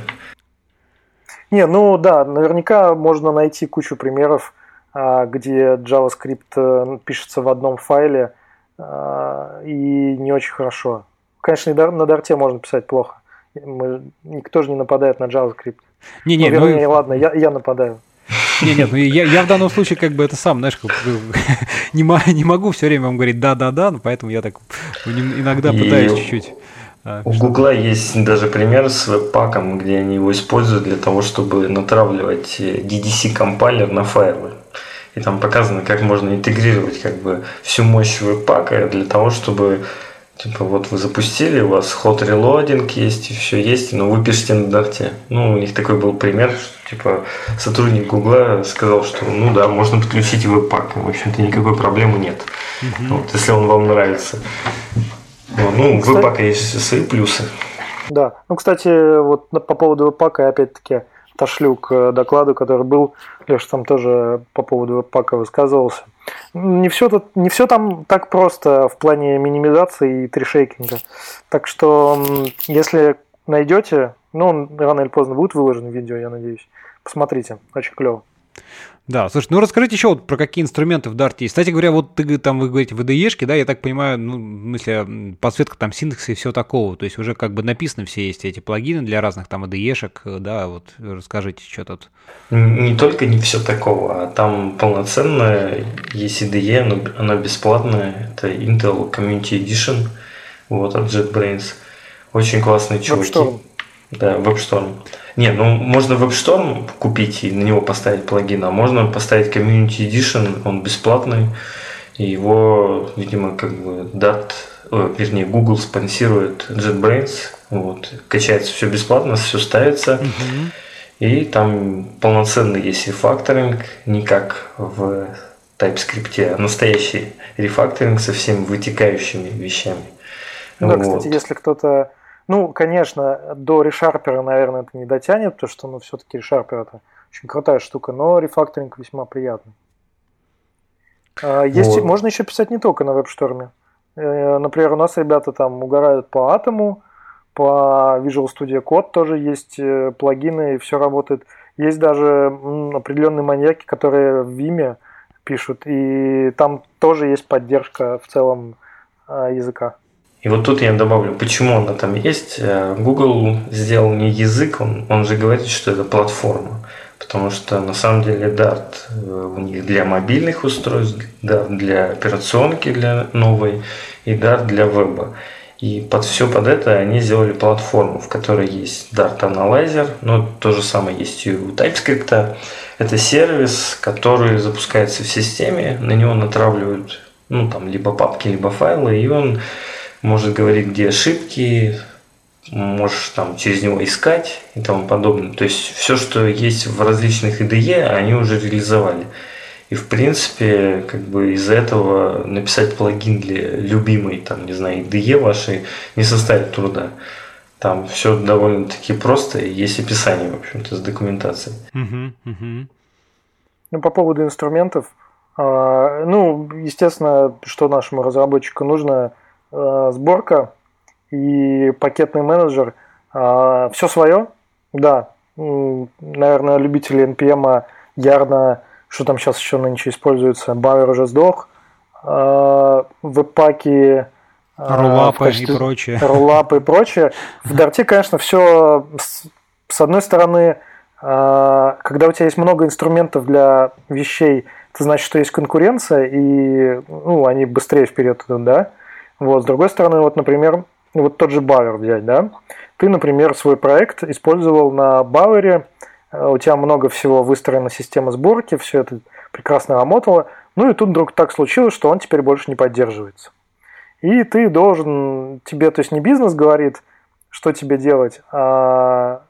Не, ну да, наверняка можно найти кучу примеров, а, где JavaScript э, пишется в одном файле а, и не очень хорошо. Конечно, на Дарте можно писать плохо. Мы, никто же не нападает на JavaScript. Не, не, ну, вернее, ну... ладно, я, я нападаю. Не, нет, ну я, я в данном случае как бы это сам, знаешь, как, не, не могу все время вам говорить да-да-да, но поэтому я так иногда пытаюсь чуть-чуть. А, У Гугла есть даже пример с веб-паком, где они его используют для того, чтобы натравливать э, DDC-компайлер на файлы. И там показано, как можно интегрировать как бы всю мощь веб-пака для того, чтобы Типа вот вы запустили, у вас hot reloading есть, и все есть, но вы пишете на дарте. Ну, у них такой был пример, что типа сотрудник Гугла сказал, что ну да, можно подключить веб-пак. В общем-то, никакой проблемы нет. Угу. Вот, если он вам нравится. Ну, кстати, веб-пака есть свои плюсы. Да. Ну, кстати, вот по поводу веб-пака, опять-таки, отошлю к докладу, который был. Леша там тоже по поводу веб-пака высказывался. Не все, тут, не все там так просто в плане минимизации и трешейкинга. Так что, если найдете, ну, он рано или поздно будет выложен в видео, я надеюсь. Посмотрите, очень клево. Да, слушай, ну расскажите еще вот про какие инструменты в Dart есть. Кстати говоря, вот ты там вы говорите VDE-шки, да, я так понимаю, ну, в смысле, подсветка там синтекса и все такого. То есть уже как бы написаны все есть эти плагины для разных там VDE-шек, да, вот расскажите, что тут. Не только не все такого, а там полноценная есть IDE, но она бесплатная. Это Intel Community Edition, вот, от JetBrains. Очень классные чуваки. WebStorm. Да, WebStorm. Не, ну можно WebStorm купить и на него поставить плагин, а можно поставить Community Edition, он бесплатный, и его, видимо, как бы Dart, о, вернее, Google спонсирует JetBrains, вот, качается все бесплатно, все ставится, и там полноценный есть рефакторинг, не как в TypeScript, а настоящий рефакторинг со всеми вытекающими вещами. Да, вот. кстати, если кто-то ну, конечно, до решарпера, наверное, это не дотянет, потому что, ну, все-таки решарпер это очень крутая штука, но рефакторинг весьма приятный. А, есть, вот. Можно еще писать не только на веб-шторме. Э, например, у нас ребята там угорают по Атому, по Visual Studio Code тоже есть э, плагины, и все работает. Есть даже определенные маньяки, которые в Vime пишут, и там тоже есть поддержка в целом а, языка. И вот тут я добавлю, почему она там есть. Э, Google сделал не язык, он, он же говорит, что это платформа. Потому что на самом деле Dart э, у них для мобильных устройств, Dart для операционки для новой и Dart для веба. И под все под это они сделали платформу, в которой есть Dart Analyzer, но то же самое есть и у TypeScript. Это сервис, который запускается в системе, на него натравливают ну, там, либо папки, либо файлы, и он может говорить, где ошибки, можешь там через него искать и тому подобное. То есть все, что есть в различных IDE, они уже реализовали. И в принципе, как бы из-за этого написать плагин для любимой, там, не знаю, IDE вашей не составит труда. Там все довольно-таки просто, и есть описание, в общем-то, с документацией. Ну, по поводу инструментов, а, ну, естественно, что нашему разработчику нужно, сборка и пакетный менеджер. А, Все свое, да. Наверное, любители NPM ярно, что там сейчас еще нынче используется, Бауэр уже сдох. Веб-паки, Рулапы и прочее. Рулапы и прочее. В Дарте, конечно, все с одной стороны, когда у тебя есть много инструментов для вещей, это значит, что есть конкуренция, и ну, они быстрее вперед идут, да. Вот, с другой стороны, вот, например, вот тот же Бауэр взять, да. Ты, например, свой проект использовал на Бауэре, э, у тебя много всего выстроена система сборки, все это прекрасно работало, ну и тут вдруг так случилось, что он теперь больше не поддерживается. И ты должен, тебе, то есть не бизнес говорит, что тебе делать, а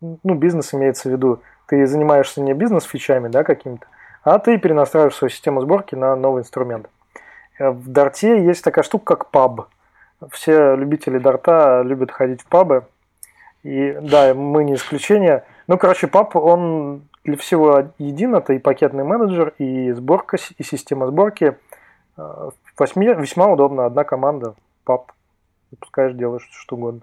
ну, бизнес имеется в виду, ты занимаешься не бизнес-фичами, да, какими-то, а ты перенастраиваешь свою систему сборки на новый инструмент. Э, в Дарте есть такая штука, как паб. Все любители Дарта любят ходить в пабы. И да, мы не исключение. Ну, короче, паб, он для всего един. Это и пакетный менеджер, и сборка, и система сборки. Э, восьми, весьма удобно. Одна команда, паб. Запускаешь, делаешь что угодно.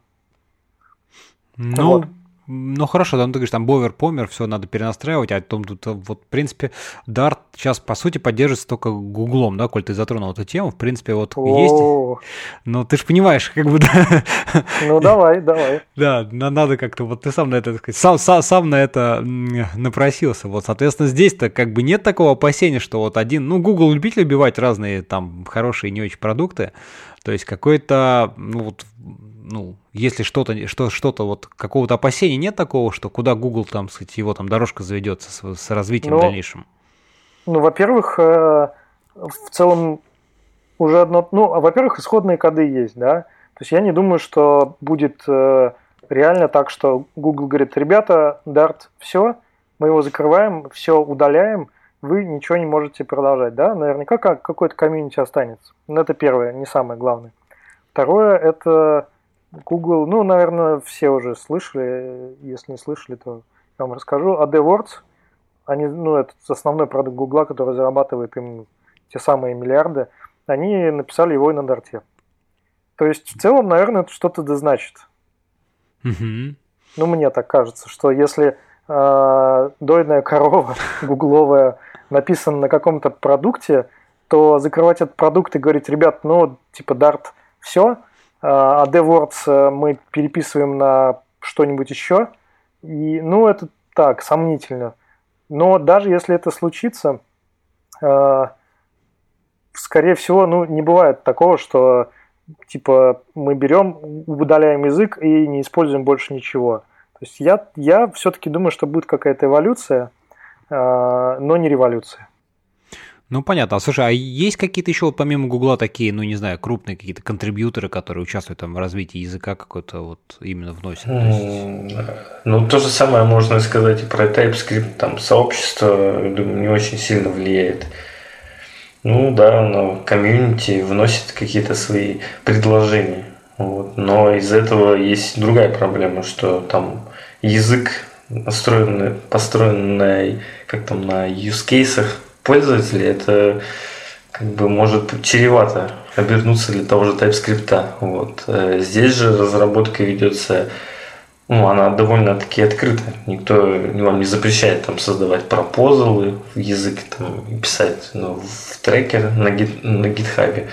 Ну, вот. Ну хорошо, там ты говоришь, там бовер помер, все надо перенастраивать, а потом тут вот, в принципе, Dart сейчас, по сути, поддерживается только Гуглом, да, коль ты затронул эту тему, в принципе, вот есть, ну ты же понимаешь, как бы, да. Ну давай, давай. Да, надо как-то, вот ты сам на это, сам, сам, сам на это напросился, вот, соответственно, здесь-то как бы нет такого опасения, что вот один, ну, Google любитель убивать разные там хорошие и не очень продукты, то есть какой-то, ну, вот, ну, если что-то, что, что-то вот какого-то опасения нет такого, что куда Google там, сказать, его там дорожка заведется с, с развитием ну, дальнейшим? Ну, во-первых, э, в целом уже одно, ну, а, во-первых, исходные коды есть, да, то есть я не думаю, что будет э, реально так, что Google говорит, ребята, Dart, все, мы его закрываем, все удаляем, вы ничего не можете продолжать, да, наверняка какой-то комьюнити останется. Но это первое, не самое главное. Второе, это Google, ну, наверное, все уже слышали, если не слышали, то я вам расскажу. AdWords, они, ну, это основной продукт Google, который зарабатывает им те самые миллиарды, они написали его и на Дарте. То есть, в целом, наверное, это что-то да значит. Mm-hmm. Ну, мне так кажется, что если э, дойная корова гугловая написана на каком-то продукте, то закрывать этот продукт и говорить, ребят, ну, типа, Dart, все – а DevWords э, мы переписываем на что-нибудь еще. И, ну, это так, сомнительно. Но даже если это случится, э, скорее всего, ну, не бывает такого, что типа мы берем, удаляем язык и не используем больше ничего. То есть я, я все-таки думаю, что будет какая-то эволюция, э, но не революция. Ну, понятно. А слушай, а есть какие-то еще, вот, помимо Гугла, такие, ну, не знаю, крупные какие-то контрибьюторы, которые участвуют там в развитии языка какой-то вот именно вносят? есть... Ну, то же самое можно сказать и про TypeScript. Там сообщество, думаю, не очень сильно влияет. Ну, да, но комьюнити вносит какие-то свои предложения. Вот. Но из этого есть другая проблема, что там язык построенный, построенный как там на use кейсах пользователей, это как бы может чревато обернуться для того же TypeScript. Вот. Э, здесь же разработка ведется, ну, она довольно-таки открыта. Никто вам не запрещает там создавать пропозалы в языке, там, писать ну, в трекер на, гит, на GitHub.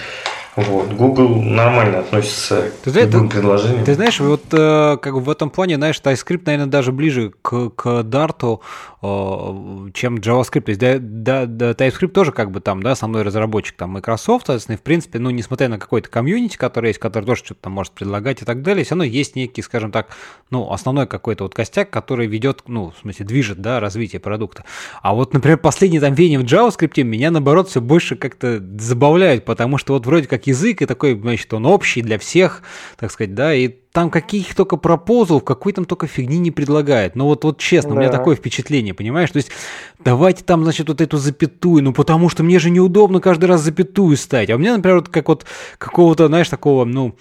Вот. Google нормально относится ты, к любым ты, предложениям. Ты знаешь, вот э, как в этом плане, знаешь, TypeScript, наверное, даже ближе к, к Dart, чем JavaScript. То есть да, да, да, TypeScript тоже как бы там, да, основной разработчик там Microsoft, соответственно, и в принципе, ну, несмотря на какой-то комьюнити, который есть, который тоже что-то там может предлагать и так далее, все равно есть некий, скажем так, ну, основной какой-то вот костяк, который ведет, ну, в смысле, движет, да, развитие продукта. А вот, например, последний там веяние в JavaScript меня, наоборот, все больше как-то забавляет, потому что вот вроде как язык, и такой, значит, он общий для всех, так сказать, да, и там каких только пропозал, какой там только фигни не предлагает. Но вот, вот честно, да. у меня такое впечатление, понимаешь? То есть давайте там, значит, вот эту запятую, ну потому что мне же неудобно каждый раз запятую ставить. А у меня, например, вот как вот какого-то, знаешь, такого, ну,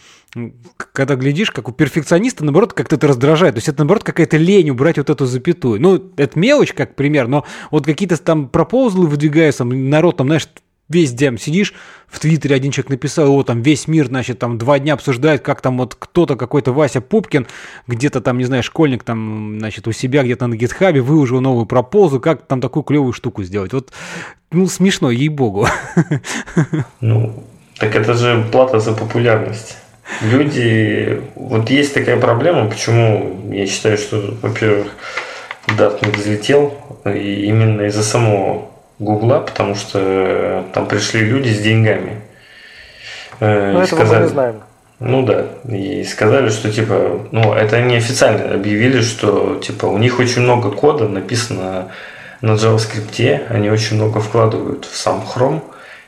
когда глядишь, как у перфекциониста, наоборот, как-то это раздражает. То есть это, наоборот, какая-то лень убрать вот эту запятую. Ну, это мелочь, как пример, но вот какие-то там пропозлы выдвигаются, народ там, знаешь, весь день сидишь, в Твиттере один человек написал, о, там весь мир, значит, там два дня обсуждает, как там вот кто-то, какой-то Вася Пупкин, где-то там, не знаю, школьник там, значит, у себя где-то на гитхабе выложил новую пропозу, как там такую клевую штуку сделать. Вот, ну, смешно, ей-богу. Ну, так это же плата за популярность. Люди, вот есть такая проблема, почему я считаю, что, во-первых, Dart не взлетел, и именно из-за самого Гугла, потому что там пришли люди с деньгами. Э, ну, этого сказали, мы не знаем. Ну да, и сказали, что типа, ну это они официально объявили, что типа у них очень много кода написано на JavaScript, они очень много вкладывают в сам Chrome,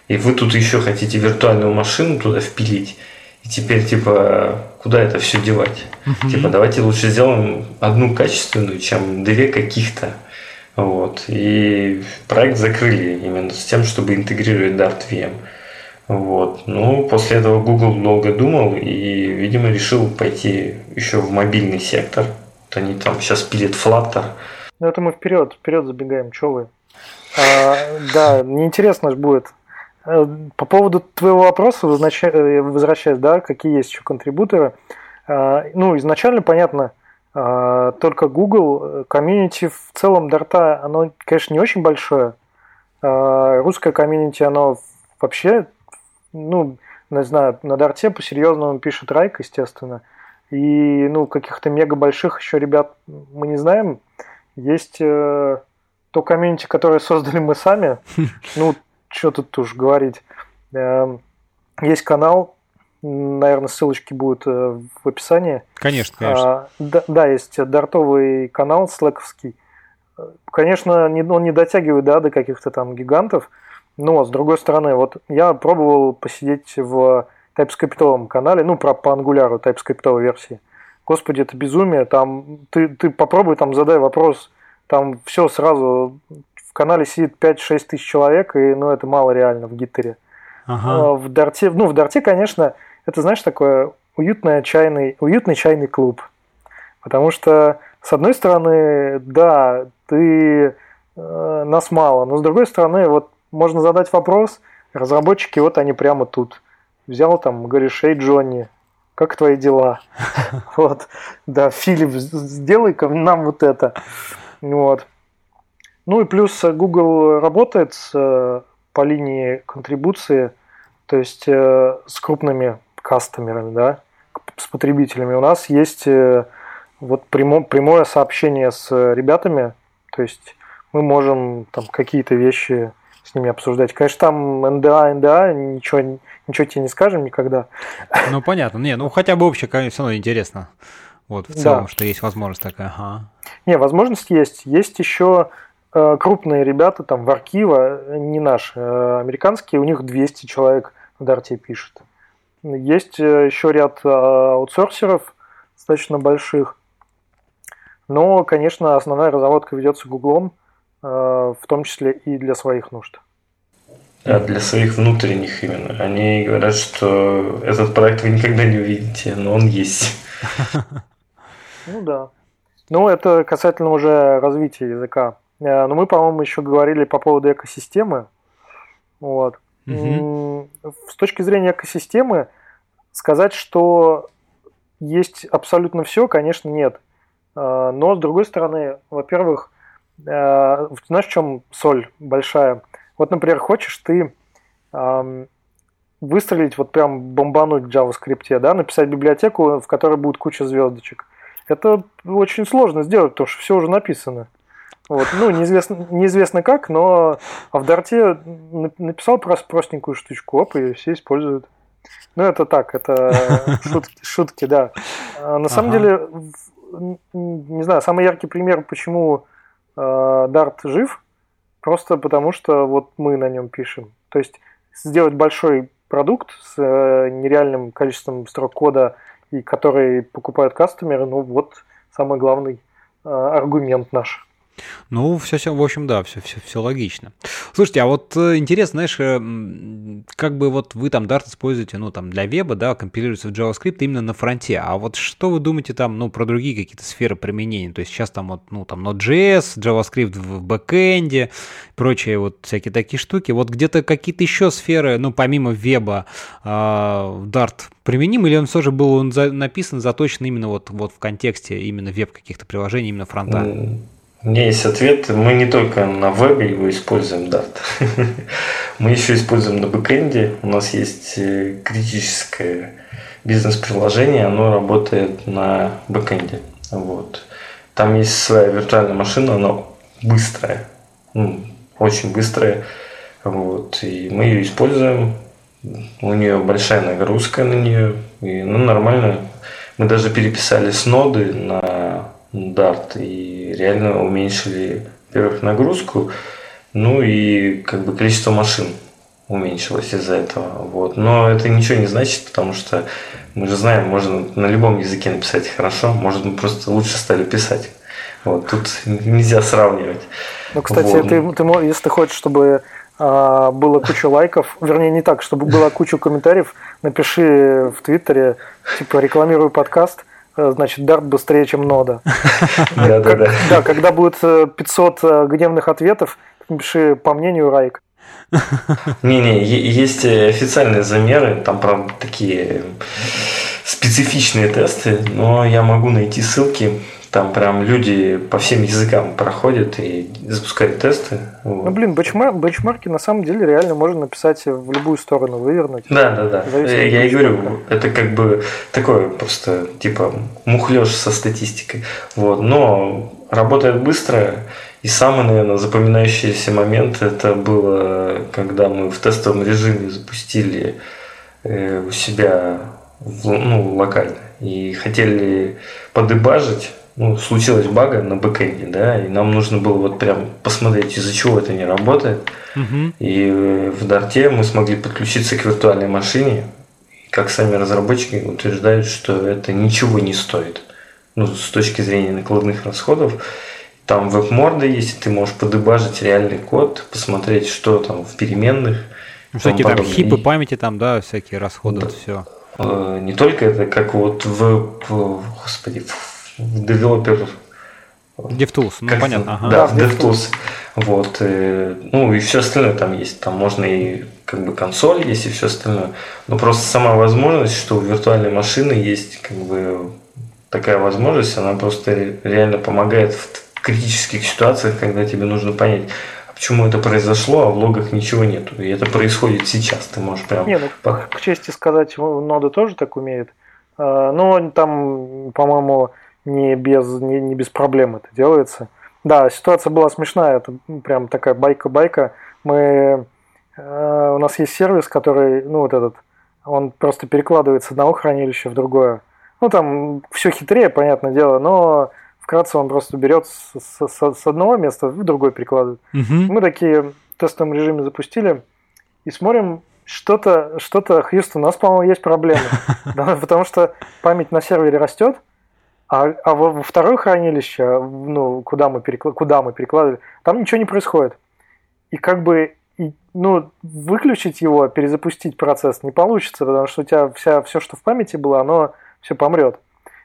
и вы тут еще хотите виртуальную машину туда впилить, и теперь типа куда это все девать? Uh-huh. Типа давайте лучше сделаем одну качественную, чем две каких-то. Вот. И проект закрыли именно с тем, чтобы интегрировать Dart VM. Вот. Ну, после этого Google долго думал и, видимо, решил пойти еще в мобильный сектор. Вот они там сейчас пилят Flutter. Ну, это мы вперед, вперед забегаем, что вы. А, да, неинтересно же будет. Э, по поводу твоего вопроса, возвращаясь, да, какие есть еще контрибуторы. А, ну, изначально понятно, только Google, э, комьюнити в целом Дарта, оно, конечно, не очень большое. А, русское комьюнити, оно вообще, ну, не знаю, на Дарте по-серьезному пишет Райк, естественно. И, ну, каких-то мега больших еще ребят мы не знаем. Есть э, то комьюнити, которое создали мы сами. Ну, что тут уж говорить. Э, есть канал Наверное, ссылочки будут э, в описании. Конечно, конечно. А, да, да, есть дартовый канал слэковский. Конечно, не, он не дотягивает да, до каких-то там гигантов, но с другой стороны, вот я пробовал посидеть в TypeScript канале, ну, про по ангуляру TypeScript версии. Господи, это безумие. Там ты, ты попробуй там задай вопрос, там все сразу в канале сидит 5-6 тысяч человек, и ну, это мало реально в гитаре. Ага. А в Дарте, ну, в Дарте, конечно, это, знаешь, такое уютный чайный, уютный чайный клуб. Потому что, с одной стороны, да, ты э, нас мало, но с другой стороны, вот можно задать вопрос, разработчики, вот они прямо тут. Взял там, говоришь, эй, Джонни, как твои дела? Вот, да, Филипп, сделай-ка нам вот это. Вот. Ну и плюс Google работает с, по линии контрибуции, то есть э, с крупными кастомерами, да, с потребителями. У нас есть э, вот прямо, прямое сообщение с ребятами, то есть мы можем там какие-то вещи с ними обсуждать. Конечно, там НДА, НДА, ничего, ничего тебе не скажем никогда. Ну, понятно. Не, ну, хотя бы общее, конечно, все равно интересно. Вот, в целом, да. что есть возможность такая. Ага. Не, возможность есть. Есть еще э, крупные ребята, там, в архива, не наши, э, американские, у них 200 человек в Дарте пишет. Есть э, еще ряд э, аутсорсеров, достаточно больших. Но, конечно, основная разработка ведется Гуглом, э, в том числе и для своих нужд. Да, для своих внутренних именно. Они говорят, что этот проект вы никогда не увидите, но он есть. Ну да. Ну, это касательно уже развития языка. Но мы, по-моему, еще говорили по поводу экосистемы. Вот. Угу. С точки зрения экосистемы, сказать, что есть абсолютно все, конечно, нет. А, но, с другой стороны, во-первых, а, знаешь, в чем соль большая? Вот, например, хочешь ты выстрелить, вот прям бомбануть в JavaScript, да, написать библиотеку, в которой будет куча звездочек. Это очень сложно сделать, потому что все уже написано. Вот. Ну, неизвестно, неизвестно как, но а в Дарте написал просто простенькую штучку, оп, и все используют. Ну, это так, это шутки, шутки да. А на самом ага. деле, не знаю, самый яркий пример, почему э, Dart жив, просто потому что вот мы на нем пишем. То есть сделать большой продукт с э, нереальным количеством строк кода, и который покупают кастомеры, ну вот самый главный э, аргумент наш. Ну, все, все, в общем, да, все, все, все логично. Слушайте, а вот э, интересно, знаешь, э, как бы вот вы там Dart используете, ну, там, для веба, да, компилируется в JavaScript именно на фронте, а вот что вы думаете там, ну, про другие какие-то сферы применения? То есть сейчас там вот, ну, там Node.js, JavaScript в бэкэнде, прочие вот всякие такие штуки. Вот где-то какие-то еще сферы, ну, помимо веба, э, Dart применим, или он все же был он за, написан, заточен именно вот, вот в контексте именно веб каких-то приложений, именно фронта? Mm. У меня есть ответ. Мы не только на вебе его используем, Dart. Мы еще используем на бэкэнде. У нас есть э, критическое бизнес-приложение, оно работает на бэкэнде. Вот. Там есть своя виртуальная машина, она быстрая, ну, очень быстрая. Вот. И мы ее используем. У нее большая нагрузка на нее. И ну, нормально. Мы даже переписали с ноды на Dart и реально уменьшили, во-первых, нагрузку, ну и как бы количество машин уменьшилось из-за этого. Вот. Но это ничего не значит, потому что мы же знаем, можно на любом языке написать хорошо, может мы просто лучше стали писать. Вот, тут нельзя сравнивать. Ну, кстати, вот. ты, ты, если ты хочешь, чтобы а, было куча лайков, вернее, не так, чтобы было куча комментариев, напиши в Твиттере, типа, рекламирую подкаст, значит, Dart быстрее, чем нода. Да, да, да. Да, когда будет 500 э, э, гневных ответов, напиши по мнению Райк. Не-не, есть официальные замеры, там, правда, такие специфичные тесты, но я могу найти ссылки там прям люди по всем языкам проходят и запускают тесты. Вот. Ну, блин, бэчмар- бэчмарки на самом деле реально можно написать в любую сторону, вывернуть. Да, да, да. Я и говорю, это как бы такое просто, типа, мухлёж со статистикой. Вот. Но работает быстро. И самый, наверное, запоминающийся момент это было, когда мы в тестовом режиме запустили э, у себя ну, локально и хотели подыбажить ну, случилась бага на бэкэнде, да, и нам нужно было вот прям посмотреть, из-за чего это не работает. Угу. И в Дарте мы смогли подключиться к виртуальной машине, и как сами разработчики утверждают, что это ничего не стоит. Ну, с точки зрения накладных расходов. Там веб-морда есть, и ты можешь подыбажить реальный код, посмотреть, что там в переменных. Всякие там хипы памяти, там, да, всякие расходы, да. все. Э, не только это, как вот в, господи, в девелопер DevTools, ну как, понятно. Ага. Да, в DevTools. Вот. Э, ну и все остальное там есть. Там можно и как бы консоль есть и все остальное. Но просто сама возможность, что у виртуальной машины есть как бы такая возможность, она просто реально помогает в критических ситуациях, когда тебе нужно понять, а почему это произошло, а в логах ничего нету. И это происходит сейчас. Ты можешь прям... Не, ну, к чести сказать, нода тоже так умеет. А, но там, по-моему, не без, не, не без проблем это делается. Да, ситуация была смешная, это прям такая байка-байка. Мы, э, у нас есть сервис, который, ну вот этот, он просто перекладывает с одного хранилища в другое. Ну там все хитрее, понятное дело, но вкратце он просто берет с, с, с одного места в другое перекладывает. Угу. Мы такие в тестовом режиме запустили и смотрим, что-то, что-то, Хьюстон, у нас, по-моему, есть проблемы. Потому что память на сервере растет, а, а во второе хранилище, ну, куда мы, переклад... куда мы перекладывали, там ничего не происходит. И как бы и, ну, выключить его, перезапустить процесс не получится, потому что у тебя вся, все, что в памяти было, оно все помрет.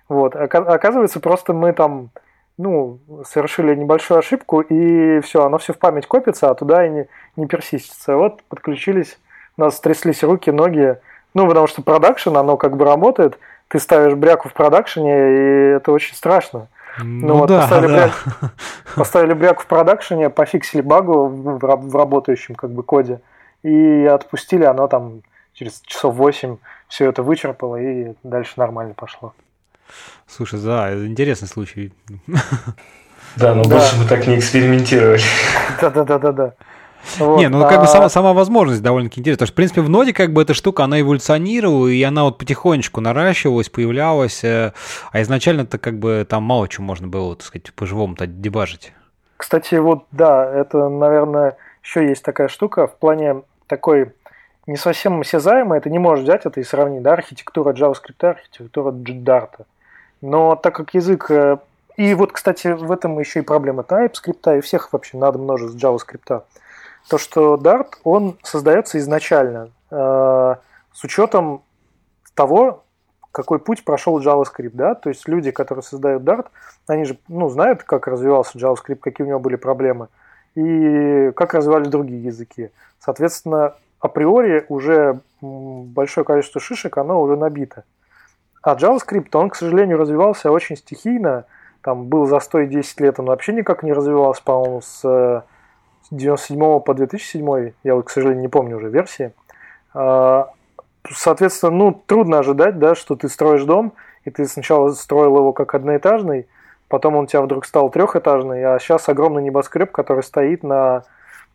Вот. Оказывается, просто мы там ну, совершили небольшую ошибку, и все, оно все в память копится, а туда и не, не персистится. Вот подключились, у нас тряслись руки, ноги, ну, потому что продакшн, оно как бы работает – ты ставишь бряку в продакшене, и это очень страшно. Ну, ну вот, да, поставили, да. Бряк, поставили бряку в продакшене, пофиксили багу в, в работающем как бы коде и отпустили, оно там через часов 8 все это вычерпало, и дальше нормально пошло. Слушай, да, интересный случай. Да, но да. больше мы так не экспериментировали. Да-да-да-да-да. Вот, не, ну а... как бы сама, сама возможность довольно-таки интересная. Потому что, в принципе, в ноде как бы эта штука, она эволюционировала, и она вот потихонечку наращивалась, появлялась. Э, а изначально-то как бы там мало чего можно было, так сказать, по-живому-то дебажить. Кстати, вот да, это, наверное, еще есть такая штука в плане такой не совсем осязаемой, это не можешь взять это и сравнить, да, архитектура JavaScript, архитектура Dart. Но так как язык... Э, и вот, кстати, в этом еще и проблема TypeScript, и всех вообще надо множество JavaScript то, что Dart, он создается изначально э, с учетом того, какой путь прошел JavaScript, да, то есть люди, которые создают Dart, они же, ну, знают, как развивался JavaScript, какие у него были проблемы, и как развивались другие языки. Соответственно, априори уже большое количество шишек, оно уже набито. А JavaScript, он, к сожалению, развивался очень стихийно, там был застой 10 лет, он вообще никак не развивался, по-моему, с 97 по 2007, я вот, к сожалению, не помню уже версии. А, соответственно, ну, трудно ожидать, да, что ты строишь дом, и ты сначала строил его как одноэтажный, потом он у тебя вдруг стал трехэтажный, а сейчас огромный небоскреб, который стоит на,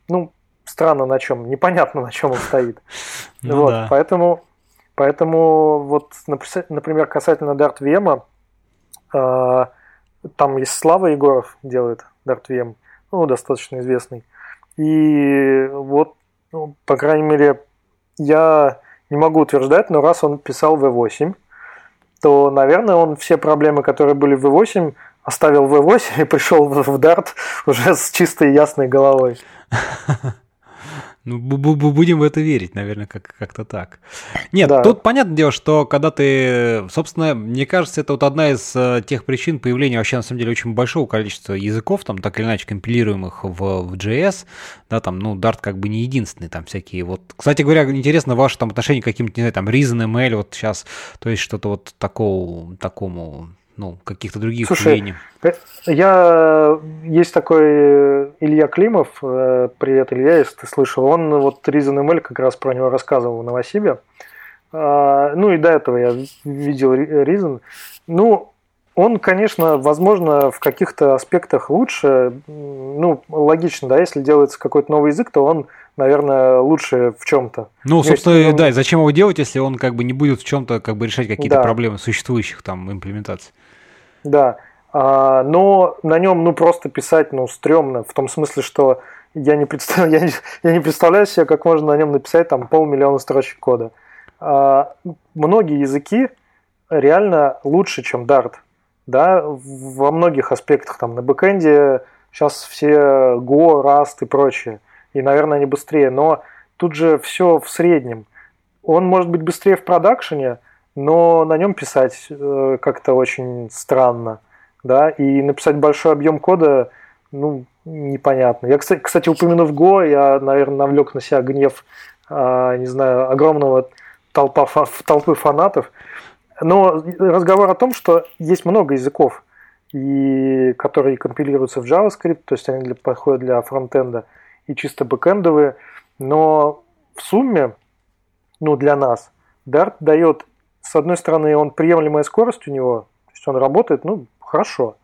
ну, странно на чем, непонятно на чем он стоит. Ну, вот, да. поэтому, поэтому вот, например, касательно Dart VM, а, там есть Слава Егоров делает Dart VM, ну, достаточно известный. И вот, ну, по крайней мере, я не могу утверждать, но раз он писал V8, то, наверное, он все проблемы, которые были в V8, оставил V8 и пришел в Dart уже с чистой ясной головой. Ну, будем в это верить, наверное, как- как-то так. Нет, да. тут понятное дело, что когда ты, собственно, мне кажется, это вот одна из э, тех причин появления вообще, на самом деле, очень большого количества языков, там, так или иначе, компилируемых в, в JS, да, там, ну, Dart как бы не единственный, там, всякие вот... Кстати говоря, интересно ваше там отношение к каким-то, не знаю, там, ReasonML, вот сейчас, то есть что-то вот такого, такому ну, каких-то других Слушай, явлений. Э, я есть такой э, Илья Климов, э, привет, Илья, если ты слышал, он вот ReasonML как раз про него рассказывал в Новосибе. А, ну и до этого я видел Reason. Ну, он, конечно, возможно, в каких-то аспектах лучше. Ну, логично, да, если делается какой-то новый язык, то он, наверное, лучше в чем-то. Ну, собственно, есть, да, и зачем его делать, если он как бы не будет в чем-то как бы решать какие-то да. проблемы существующих там имплементаций? Да, а, но на нем ну просто писать ну стрёмно в том смысле, что я не представляю, я не, я не представляю себе, как можно на нем написать там полмиллиона строчек кода. А, многие языки реально лучше, чем Dart. Да, во многих аспектах там на бэкэнде сейчас все Go, Rust и прочее. И, наверное, они быстрее. Но тут же все в среднем. Он может быть быстрее в продакшене, но на нем писать э, как-то очень странно, да, и написать большой объем кода, ну, непонятно. Я, кстати, кстати упомянув Go, я, наверное, навлек на себя гнев, э, не знаю, огромного толпа, толпы фанатов. Но разговор о том, что есть много языков, и которые компилируются в JavaScript, то есть они для, подходят для фронтенда, и чисто бэкэндовые, но в сумме, ну, для нас, Dart дает с одной стороны, он приемлемая скорость у него, то есть он работает, ну, хорошо.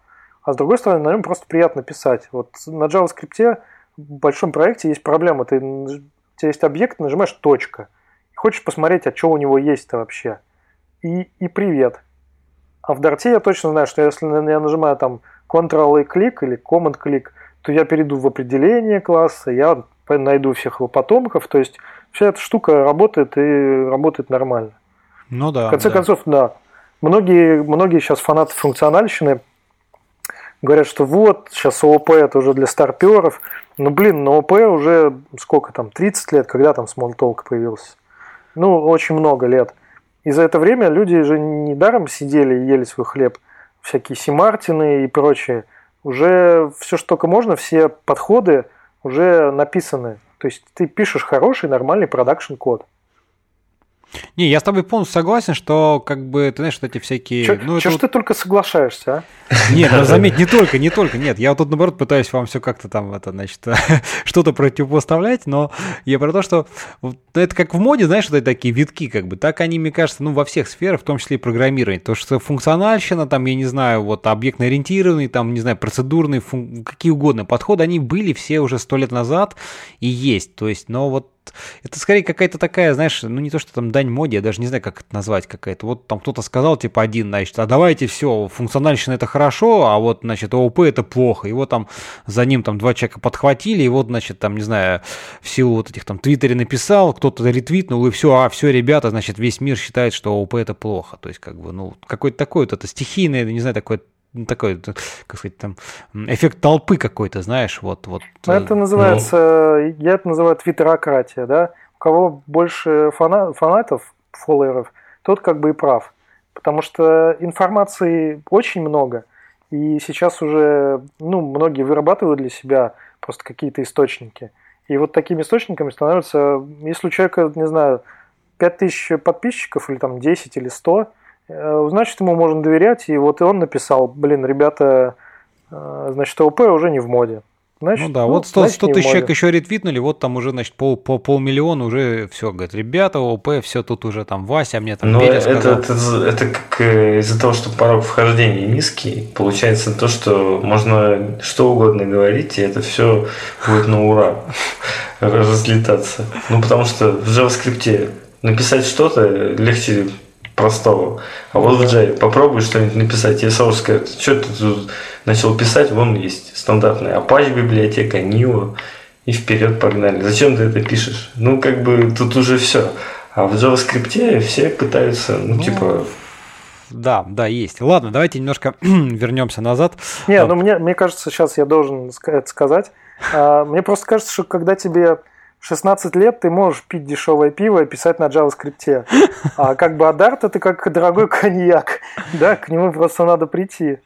А с другой стороны, на нем просто приятно писать. Вот на JavaScript в большом проекте есть проблема. Ты, у тебя есть объект, нажимаешь точка. И хочешь посмотреть, а что у него есть-то вообще. И, и привет. А в Дарте я точно знаю, что если я нажимаю там Ctrl и клик или Command клик, то я перейду в определение класса, я найду всех его потомков. То есть вся эта штука работает и работает нормально. Ну да. В конце да. концов, да. Многие, многие сейчас фанаты функциональщины говорят, что вот, сейчас ООП это уже для старперов. Ну, блин, на ООП уже сколько там, 30 лет, когда там Smalltalk появился? Ну, очень много лет. И за это время люди же не даром сидели и ели свой хлеб. Всякие Си Мартины и прочее. Уже все, что только можно, все подходы уже написаны. То есть ты пишешь хороший, нормальный production-код. Не, я с тобой полностью согласен, что как бы, ты знаешь, что эти всякие... Чё, ну, чё ж вот... ты только соглашаешься, а? Нет, ну заметь, не только, не только, нет. Я вот тут, наоборот, пытаюсь вам все как-то там, это, значит, что-то противопоставлять, но я про то, что это как в моде, знаешь, вот эти такие витки, как бы, так они, мне кажется, ну, во всех сферах, в том числе и программирование. То, что функциональщина, там, я не знаю, вот объектно-ориентированный, там, не знаю, процедурный, фун... какие угодно подходы, они были все уже сто лет назад и есть. То есть, но вот это скорее какая-то такая, знаешь, ну не то, что там дань моде, я даже не знаю, как это назвать какая-то. Вот там кто-то сказал, типа, один, значит, а давайте все, функциональщина это хорошо, а вот, значит, ООП это плохо. Вот там за ним там два человека подхватили, и вот, значит, там, не знаю, в силу вот этих там твиттере написал, кто-то ретвитнул, и все, а все, ребята, значит, весь мир считает, что ООП это плохо. То есть, как бы, ну, какой-то такой вот это стихийное, не знаю, такое ну, такой, как сказать, там, эффект толпы какой-то, знаешь, вот. вот ну, это э, называется, ну... я это называю твиттерократия, да, у кого больше фана, фанатов, фолловеров, тот как бы и прав, потому что информации очень много, и сейчас уже, ну, многие вырабатывают для себя просто какие-то источники, и вот такими источниками становятся, если у человека, не знаю, 5000 подписчиков или там 10 или 100, Э, значит, ему можно доверять. И вот и он написал, блин, ребята, э, значит, ОП уже не в моде. Значит, ну да, ну, вот 100, 100 тысяч человек еще ретвитнули, вот там уже, значит, пол, пол, полмиллиона уже все, говорят, ребята, ОП, все, тут уже там Вася, мне там Но Петя это, сказал. Это, это, это как э, из-за того, что порог вхождения низкий, получается то, что можно что угодно говорить, и это все будет на ура разлетаться. Ну, потому что в JavaScript написать что-то легче простого. А вот в Java попробуй что-нибудь написать, тебе сразу скажут, что ты тут начал писать, вон есть стандартная Apache библиотека, Nio, и вперед погнали. Зачем ты это пишешь? Ну, как бы тут уже все. А в JavaScript все пытаются, ну, ну типа... Да, да, есть. Ладно, давайте немножко вернемся назад. Не, ну мне, мне кажется, сейчас я должен это сказать. А, мне просто кажется, что когда тебе 16 лет ты можешь пить дешевое пиво и писать на JavaScript. А как бы Адарт это как дорогой коньяк. Да, к нему просто надо прийти.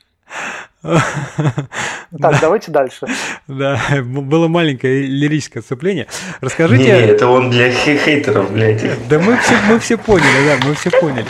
Так, давайте дальше. Да, было маленькое лирическое отступление. Расскажите... Не, это он для хейтеров, блядь. Да мы все, мы все поняли, да, мы все поняли.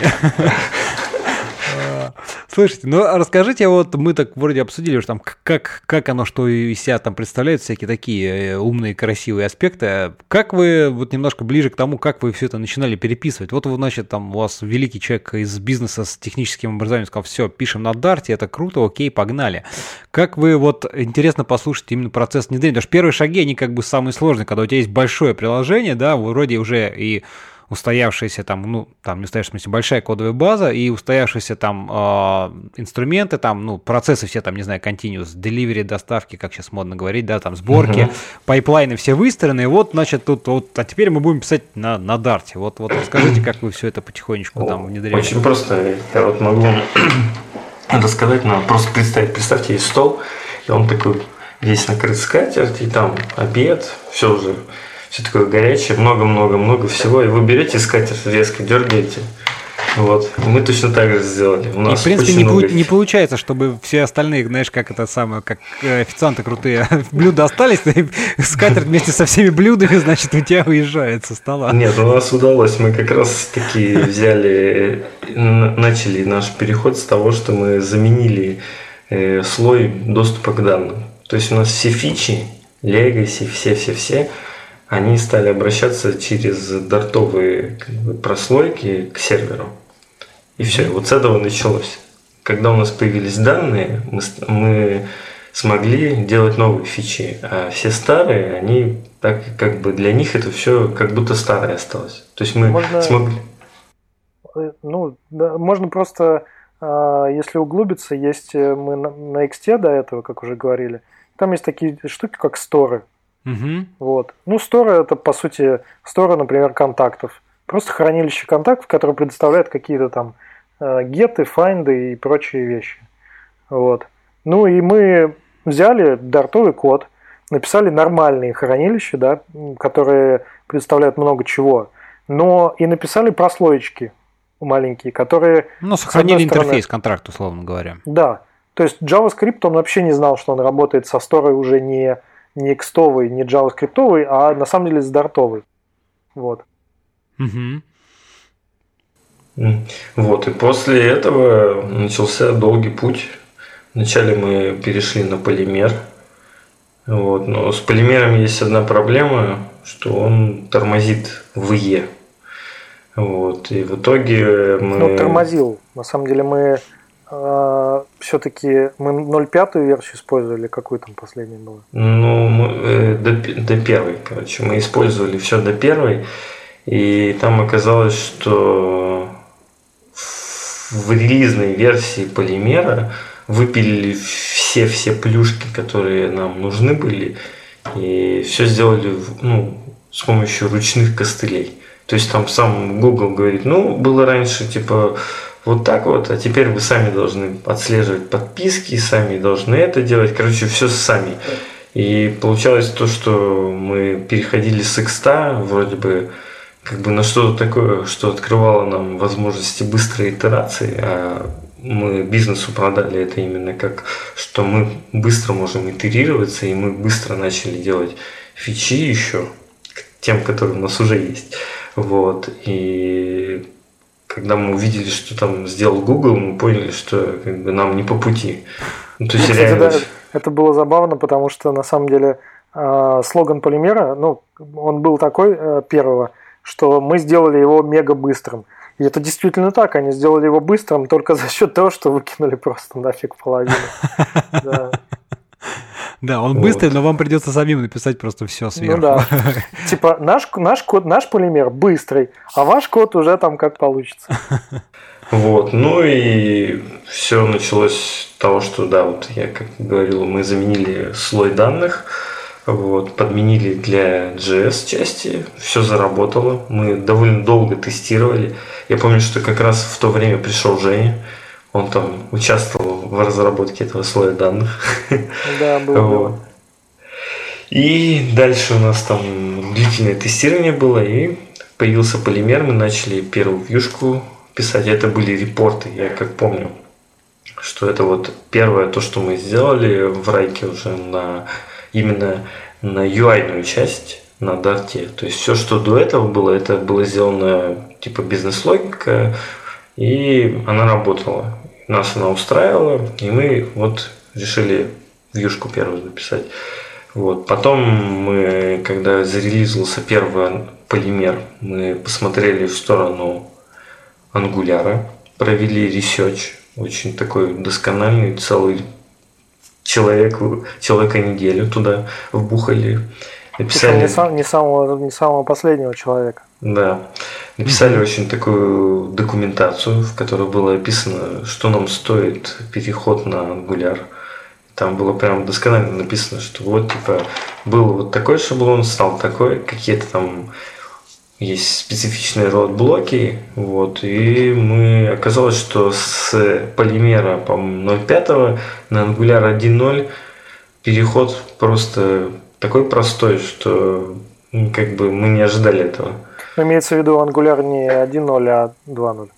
Слушайте, ну а расскажите, вот мы так вроде обсудили уже там, как, как оно что из себя там представляет, всякие такие э, умные, красивые аспекты. Как вы, вот немножко ближе к тому, как вы все это начинали переписывать? Вот, значит, там у вас великий человек из бизнеса с техническим образованием сказал, все, пишем на Дарте, это круто, окей, погнали. Как вы, вот, интересно послушать именно процесс внедрения, потому что первые шаги, они как бы самые сложные, когда у тебя есть большое приложение, да, вроде уже и устоявшаяся там, ну, там не устоявшаяся, в смысле, большая кодовая база и устоявшиеся там э, инструменты, там, ну, процессы все там, не знаю, continuous delivery, доставки, как сейчас модно говорить, да, там, сборки, uh-huh. пайплайны все выстроены, и вот, значит, тут, вот, а теперь мы будем писать на, на Dart е. Вот, вот расскажите, как вы все это потихонечку там внедряете. Очень просто, я вот могу рассказать, но просто представить, представьте, есть стол, и он такой весь накрыт скатерть, и там обед, все уже все такое горячее, много-много-много всего, и вы берете скатерть резко, дергаете. Вот. Мы точно так же сделали. У нас и, в принципе, не, много... не получается, чтобы все остальные, знаешь, как это самое, как э, официанты крутые, блюда остались, и скатерть вместе со всеми блюдами, значит, у тебя уезжает со стола. Нет, у нас удалось. Мы как раз таки взяли, начали наш переход с того, что мы заменили э, слой доступа к данным. То есть у нас все фичи, Legacy, все-все-все, они стали обращаться через дартовые как бы, прослойки к серверу. И все, вот с этого началось. Когда у нас появились данные, мы, мы смогли делать новые фичи, а все старые, они так как бы для них это все как будто старое осталось. То есть мы можно, смогли. Э, ну, да, можно просто, а, если углубиться, есть э, мы на, на XT до этого, как уже говорили, там есть такие штуки, как сторы. Угу. Вот. Ну, Store это, по сути, Store, например, контактов. Просто хранилище контактов, которое предоставляет какие-то там э, геты, файнды и прочие вещи. Вот. Ну и мы взяли дартовый код, написали нормальные хранилища, да, которые предоставляют много чего, но и написали прослоечки маленькие, которые... Ну, сохранили интерфейс контракт, условно говоря. Да. То есть JavaScript, он вообще не знал, что он работает со Store уже не не экстовый, не JavaScript, а на самом деле с дартовый. Вот. Угу. Вот, и после этого начался долгий путь. Вначале мы перешли на полимер. Вот, но с полимером есть одна проблема, что он тормозит в Е. Вот, и в итоге мы... Ну, тормозил. На самом деле мы э, а, все-таки мы 0.5 версию использовали, какую там последняя была? Ну, мы, э, до, до первой, короче. Мы использовали все до первой. И там оказалось, что в релизной версии полимера выпилили все-все плюшки, которые нам нужны были, и все сделали ну, с помощью ручных костылей. То есть там сам Google говорит, ну, было раньше типа вот так вот, а теперь вы сами должны отслеживать подписки, сами должны это делать. Короче, все сами. И получалось то, что мы переходили с X вроде бы как бы на что-то такое, что открывало нам возможности быстрой итерации, а мы бизнесу продали это именно как, что мы быстро можем итерироваться, и мы быстро начали делать фичи еще, тем, которые у нас уже есть. Вот. И когда мы увидели, что там сделал Google, мы поняли, что как бы, нам не по пути. Ну, то есть, ну, реально... да, это было забавно, потому что на самом деле э, слоган полимера, ну, он был такой э, первого, что мы сделали его мега быстрым. И это действительно так, они сделали его быстрым только за счет того, что выкинули просто нафиг половину. Да. Он вот. быстрый, но вам придется самим написать просто все ну сверху. Ну да. Типа наш, наш код, наш полимер быстрый, а ваш код уже там как получится. Вот, ну и все началось с того, что да, вот я как говорил, мы заменили слой данных, вот, подменили для JS части, все заработало, мы довольно долго тестировали. Я помню, что как раз в то время пришел Женя, он там участвовал в разработке этого слоя данных. Да, было. вот. И дальше у нас там длительное тестирование было, и появился полимер, мы начали первую вьюшку писать. Это были репорты, я как помню, что это вот первое то, что мы сделали в Райке уже на именно на UI-ную часть, на дарте. То есть все, что до этого было, это было сделано типа бизнес-логика, и она работала. Нас она устраивала, и мы вот решили вьюшку первую написать. Вот. Потом мы, когда зарелизился первый полимер, мы посмотрели в сторону Angular а, провели research, очень такой доскональный, целый человеко-, человеко-неделю туда вбухали. Написали... Не, сам, не, самого, не самого последнего человека. Да. Написали очень такую документацию, в которой было описано, что нам стоит переход на Angular. Там было прям досконально написано, что вот типа был вот такой шаблон, стал такой, какие-то там есть специфичные род-блоки, вот, и мы оказалось, что с полимера, по 0.5 на Angular 1.0 переход просто такой простой, что ну, как бы мы не ожидали этого. Имеется в виду Angular не 1.0, а 2.0.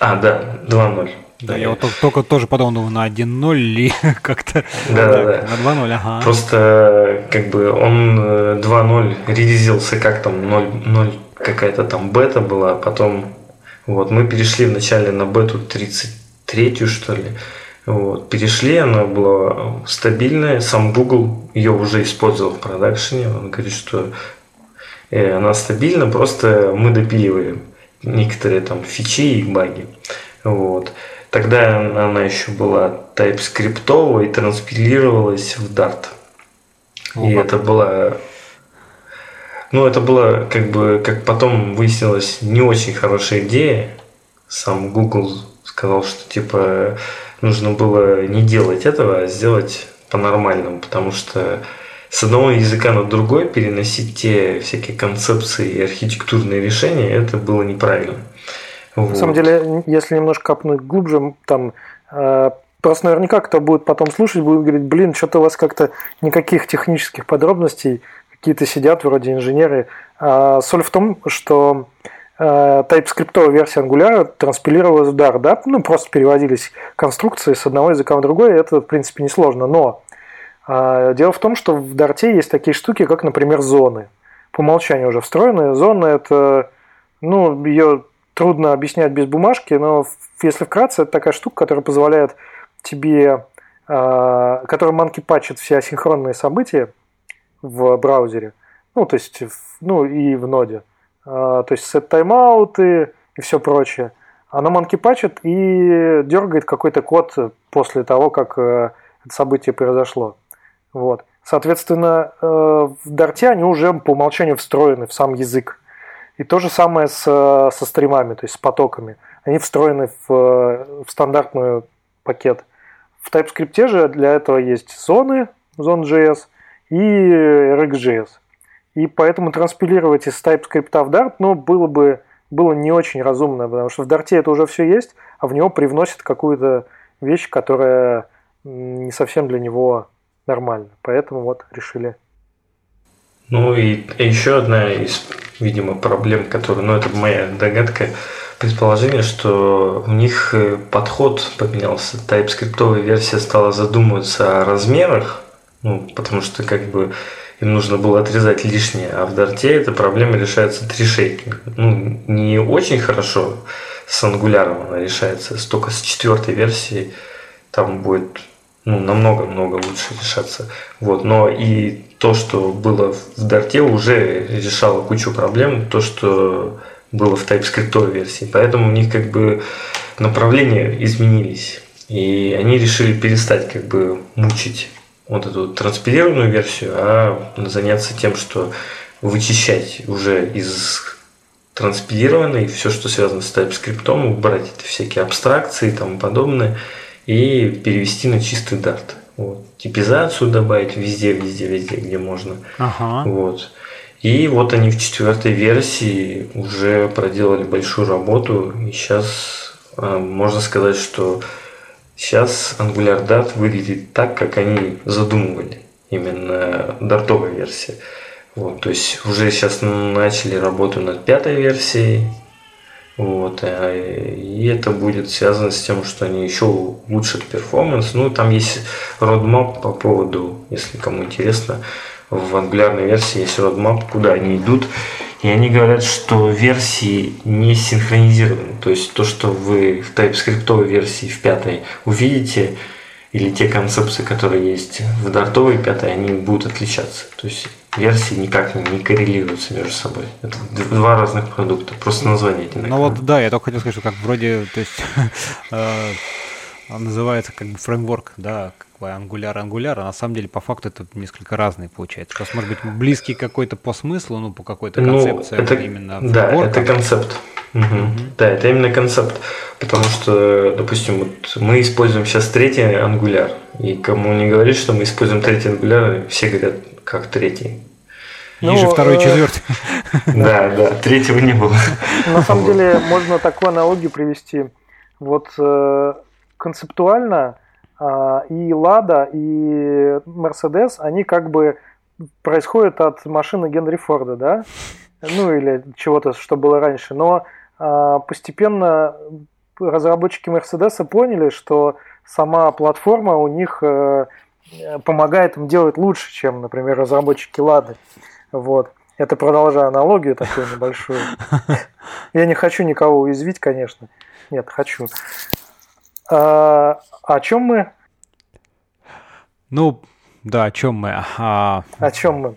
А, да, 2.0. Да, я вот только тоже подумал на 1.0 или как-то да, да, да. на 2.0, ага. Просто как бы он 2.0 э, релизился как там 0, 0 какая-то там бета была, а потом вот мы перешли вначале на бету 33 что ли. Вот, перешли, она была стабильная, сам Google ее уже использовал в продакшене, он говорит, что она стабильна, просто мы допиливаем некоторые там фичи и баги. Вот. Тогда она еще была TypeScript и транспилировалась в Dart. И это была ну, это было, как бы, как потом выяснилось, не очень хорошая идея. Сам Google сказал, что, типа, нужно было не делать этого, а сделать по-нормальному, потому что с одного языка на другой переносить те всякие концепции и архитектурные решения, это было неправильно. Вот. На самом деле, если немножко копнуть глубже, там э, просто наверняка кто будет потом слушать, будет говорить, блин, что-то у вас как-то никаких технических подробностей, какие-то сидят вроде инженеры. А соль в том, что э, TypeScript версия Angular транспилировалась в Dart, да, ну просто переводились конструкции с одного языка в другой, это в принципе несложно, но дело в том, что в Dart есть такие штуки, как, например, зоны. По умолчанию уже встроенные. Зоны это, ну, ее трудно объяснять без бумажки, но если вкратце, это такая штука, которая позволяет тебе, э, которая манки патчит все асинхронные события в браузере, ну, то есть, ну, и в ноде. Э, то есть, сет таймауты и все прочее. Она манки патчит и дергает какой-то код после того, как э, это событие произошло. Вот. Соответственно, э, в Дарте они уже по умолчанию встроены в сам язык. И то же самое с, со стримами, то есть с потоками. Они встроены в, в стандартный пакет. В TypeScript же для этого есть зоны, Zone.js и RxJS. И поэтому транспилировать из TypeScript в Dart ну, было бы было не очень разумно, потому что в Dart это уже все есть, а в него привносят какую-то вещь, которая не совсем для него нормально. Поэтому вот решили. Ну и еще одна из, видимо, проблем, которая, ну это моя догадка, предположение, что у них э, подход поменялся. TypeScript версия стала задумываться о размерах, ну, потому что как бы им нужно было отрезать лишнее, а в Дарте эта проблема решается трешейкинг. Ну, не очень хорошо с ангуляром она решается, только с четвертой версией там будет ну, намного-много лучше решаться. Вот. Но и то, что было в Дарте, уже решало кучу проблем, то, что было в TypeScript версии. Поэтому у них как бы направления изменились. И они решили перестать как бы мучить вот эту транспилированную версию, а заняться тем, что вычищать уже из транспилированной все, что связано с TypeScript, убрать эти всякие абстракции и тому подобное – и перевести на чистый Dart. Вот. Типизацию добавить везде, везде, везде, где можно. Ага. Вот. И вот они в четвертой версии уже проделали большую работу. И сейчас э, можно сказать, что сейчас Angular Dart выглядит так, как они задумывали. Именно дартовая версия. Вот, то есть уже сейчас начали работу над пятой версией, вот, а, и это будет связано с тем, что они еще улучшат перформанс. Ну, там есть roadmap по поводу, если кому интересно, в ангулярной версии есть roadmap, куда они идут. И они говорят, что версии не синхронизированы. То есть то, что вы в TypeScript версии в пятой увидите, или те концепции, которые есть в дартовой пятой, они будут отличаться. То есть версии никак не коррелируются между собой. Это два разных продукта, просто название одинаковое. Ну вот да, я только хотел сказать, что как вроде, то есть э, называется как бы фреймворк, да, как бы Angular Angular, а на самом деле по факту это несколько разные получается. Просто может быть близкий какой-то по смыслу, ну по какой-то ну, концепции ну, это, именно Да, это концепт. Угу. Угу. Да, это именно концепт. Потому что, допустим, вот мы используем сейчас третий Angular. И кому не говорит, что мы используем третий Angular, все говорят, как третий. Ну, Ниже второй, э, четвертый. Да, да, третьего не было. На самом деле можно такую аналогию привести. Вот э, концептуально а, и Лада, и Мерседес, они как бы происходят от машины Генри Форда, да? Ну или чего-то, что было раньше. Но а, постепенно разработчики Мерседеса поняли, что сама платформа у них э, помогает им делать лучше, чем, например, разработчики Лады. Вот. Это продолжая аналогию такую небольшую. Я не хочу никого уязвить, конечно. Нет, хочу. А, о чем мы? Ну, да, о чем мы? А... О чем мы?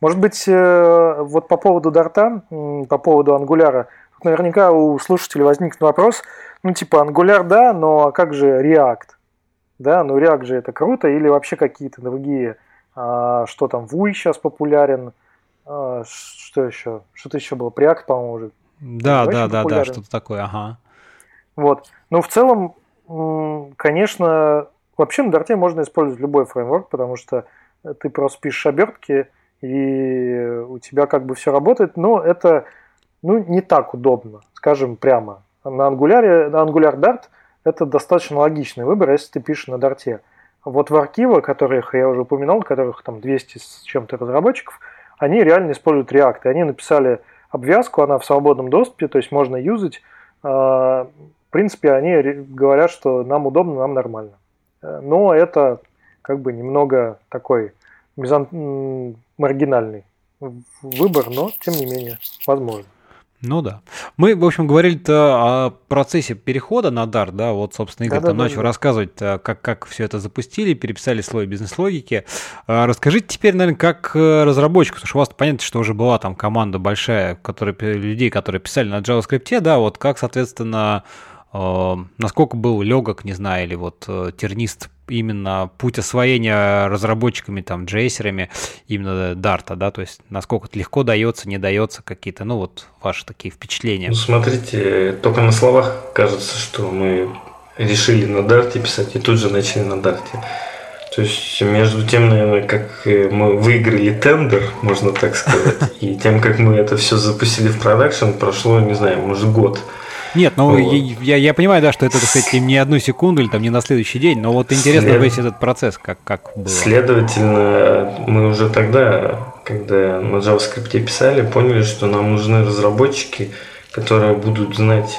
Может быть, э, вот по поводу Дарта, по поводу Ангуляра, наверняка у слушателей возникнет вопрос, ну типа Angular да, но как же React? Да, ну React же это круто, или вообще какие-то другие, а, что там, Vue сейчас популярен, а, что еще? Что-то еще было, Preact, по-моему, уже. Да, да, да, да, что-то такое, ага. Вот. Ну, в целом, конечно, вообще на Дарте можно использовать любой фреймворк, потому что ты просто пишешь обертки, и у тебя как бы все работает, но это ну, не так удобно, скажем прямо. На Angular, на Angular Dart это достаточно логичный выбор, если ты пишешь на Дарте. Вот в архивы, которых я уже упоминал, которых там 200 с чем-то разработчиков, они реально используют React. И они написали обвязку, она в свободном доступе, то есть можно юзать. А, в принципе, они говорят, что нам удобно, нам нормально. Но это как бы немного такой маргинальный выбор, но тем не менее возможно. Ну да. Мы, в общем, говорили-то о процессе перехода на Dart, да, вот, собственно, Игорь да, там да, начал да. рассказывать, э, как, как все это запустили, переписали слой бизнес-логики. А расскажите теперь, наверное, как э, разработчику, потому что у вас понятно, что уже была там команда большая, которые, людей, которые писали на JavaScript, да, вот как, соответственно, э, насколько был легок, не знаю, или вот тернист именно путь освоения разработчиками, там, джейсерами именно Дарта, да, то есть насколько это легко дается, не дается какие-то, ну вот ваши такие впечатления. Ну, смотрите, только на словах кажется, что мы решили на Дарте писать и тут же начали на Дарте. То есть между тем, наверное, как мы выиграли тендер, можно так сказать, и тем, как мы это все запустили в продакшн, прошло, не знаю, может год. Нет, ну вот. я, я понимаю, да, что это, так сказать, не одну секунду или там не на следующий день, но вот интересно След... весь этот процесс, как, как было. Следовательно, мы уже тогда, когда на JavaScript писали, поняли, что нам нужны разработчики, которые будут знать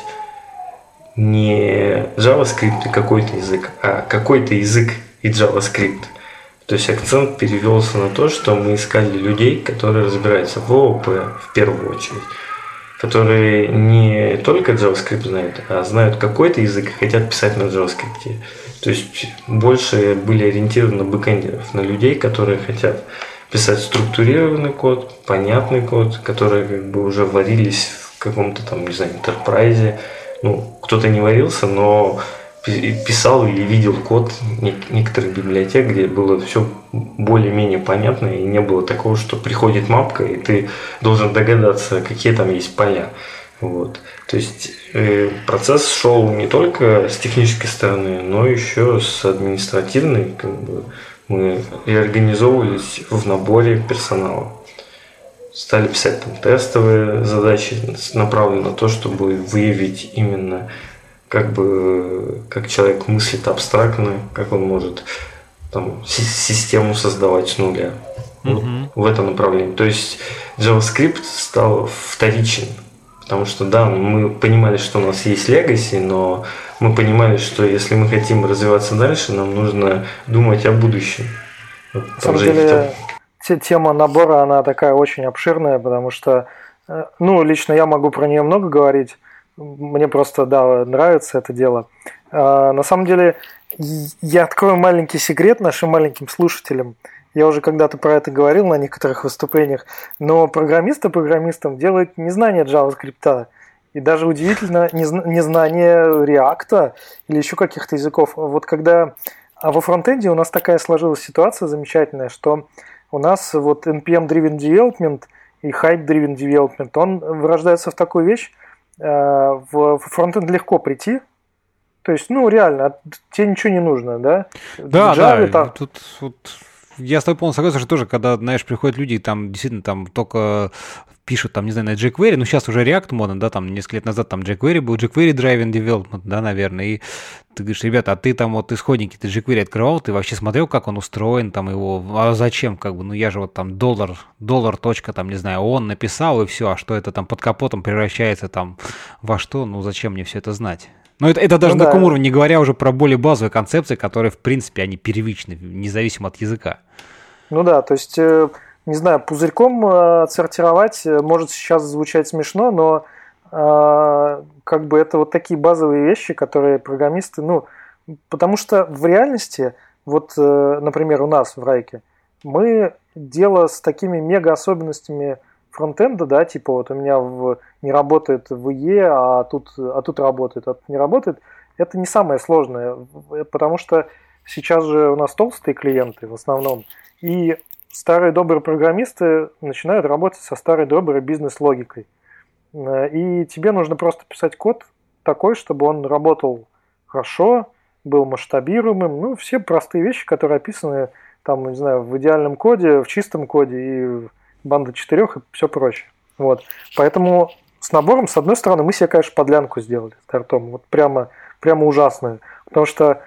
не JavaScript и какой-то язык, а какой-то язык и JavaScript. То есть акцент перевелся на то, что мы искали людей, которые разбираются в ООП в первую очередь которые не только JavaScript знают, а знают какой-то язык и хотят писать на JavaScript. То есть больше были ориентированы бэкэндеров, на людей, которые хотят писать структурированный код, понятный код, которые как бы уже варились в каком-то там, не знаю, интерпрайзе. Ну, кто-то не варился, но писал или видел код некоторых библиотек, где было все более-менее понятно, и не было такого, что приходит мапка, и ты должен догадаться, какие там есть поля. Вот. То есть э, процесс шел не только с технической стороны, но еще с административной. Как бы, мы реорганизовывались в наборе персонала. Стали писать там тестовые задачи, направленные на то, чтобы выявить именно как бы как человек мыслит абстрактно, как он может там систему создавать с нуля. Mm-hmm. В этом направлении. То есть JavaScript стал вторичен. Потому что да, мы понимали, что у нас есть legacy, но мы понимали, что если мы хотим развиваться дальше, нам нужно думать о будущем. На самом деле, тема набора, она такая очень обширная, потому что, э, ну, лично я могу про нее много говорить, мне просто, да, нравится это дело. А, на самом деле, я открою маленький секрет нашим маленьким слушателям. Я уже когда-то про это говорил на некоторых выступлениях, но программисты программистам делают незнание JavaScript и даже удивительно незнание React или еще каких-то языков. Вот когда а во фронтенде у нас такая сложилась ситуация замечательная, что у нас вот NPM-driven development и hype-driven development, он вырождается в такую вещь, в фронтенд легко прийти, то есть, ну, реально, тебе ничего не нужно, да? Да, Java, да, там... тут вот я с тобой полностью согласен, что тоже, когда, знаешь, приходят люди, там действительно там только пишут, там, не знаю, на jQuery, ну, сейчас уже React модно, да, там, несколько лет назад там jQuery был, jQuery Driving Development, да, наверное, и ты говоришь, ребята, а ты там вот исходники, ты jQuery открывал, ты вообще смотрел, как он устроен, там его, а зачем, как бы, ну, я же вот там доллар, доллар, точка, там, не знаю, он написал, и все, а что это там под капотом превращается там во что, ну, зачем мне все это знать? Но это, это даже ну, на да. таком уровне, не говоря уже про более базовые концепции, которые, в принципе, они первичны, независимо от языка. Ну да, то есть э, не знаю, пузырьком э, отсортировать. Э, может сейчас звучать смешно, но э, как бы это вот такие базовые вещи, которые программисты, ну, потому что в реальности, вот, например, у нас в Райке, мы дело с такими мега особенностями фронтенда, да, типа вот у меня в, не работает в IE, а тут, а тут работает, а тут не работает, это не самое сложное, потому что сейчас же у нас толстые клиенты в основном, и старые добрые программисты начинают работать со старой доброй бизнес-логикой. Э, и тебе нужно просто писать код такой, чтобы он работал хорошо, был масштабируемым. Ну, все простые вещи, которые описаны там, не знаю, в идеальном коде, в чистом коде и банда четырех и все прочее. Вот. Поэтому с набором, с одной стороны, мы себе, конечно, подлянку сделали стартом. Вот прямо, прямо ужасную. Потому что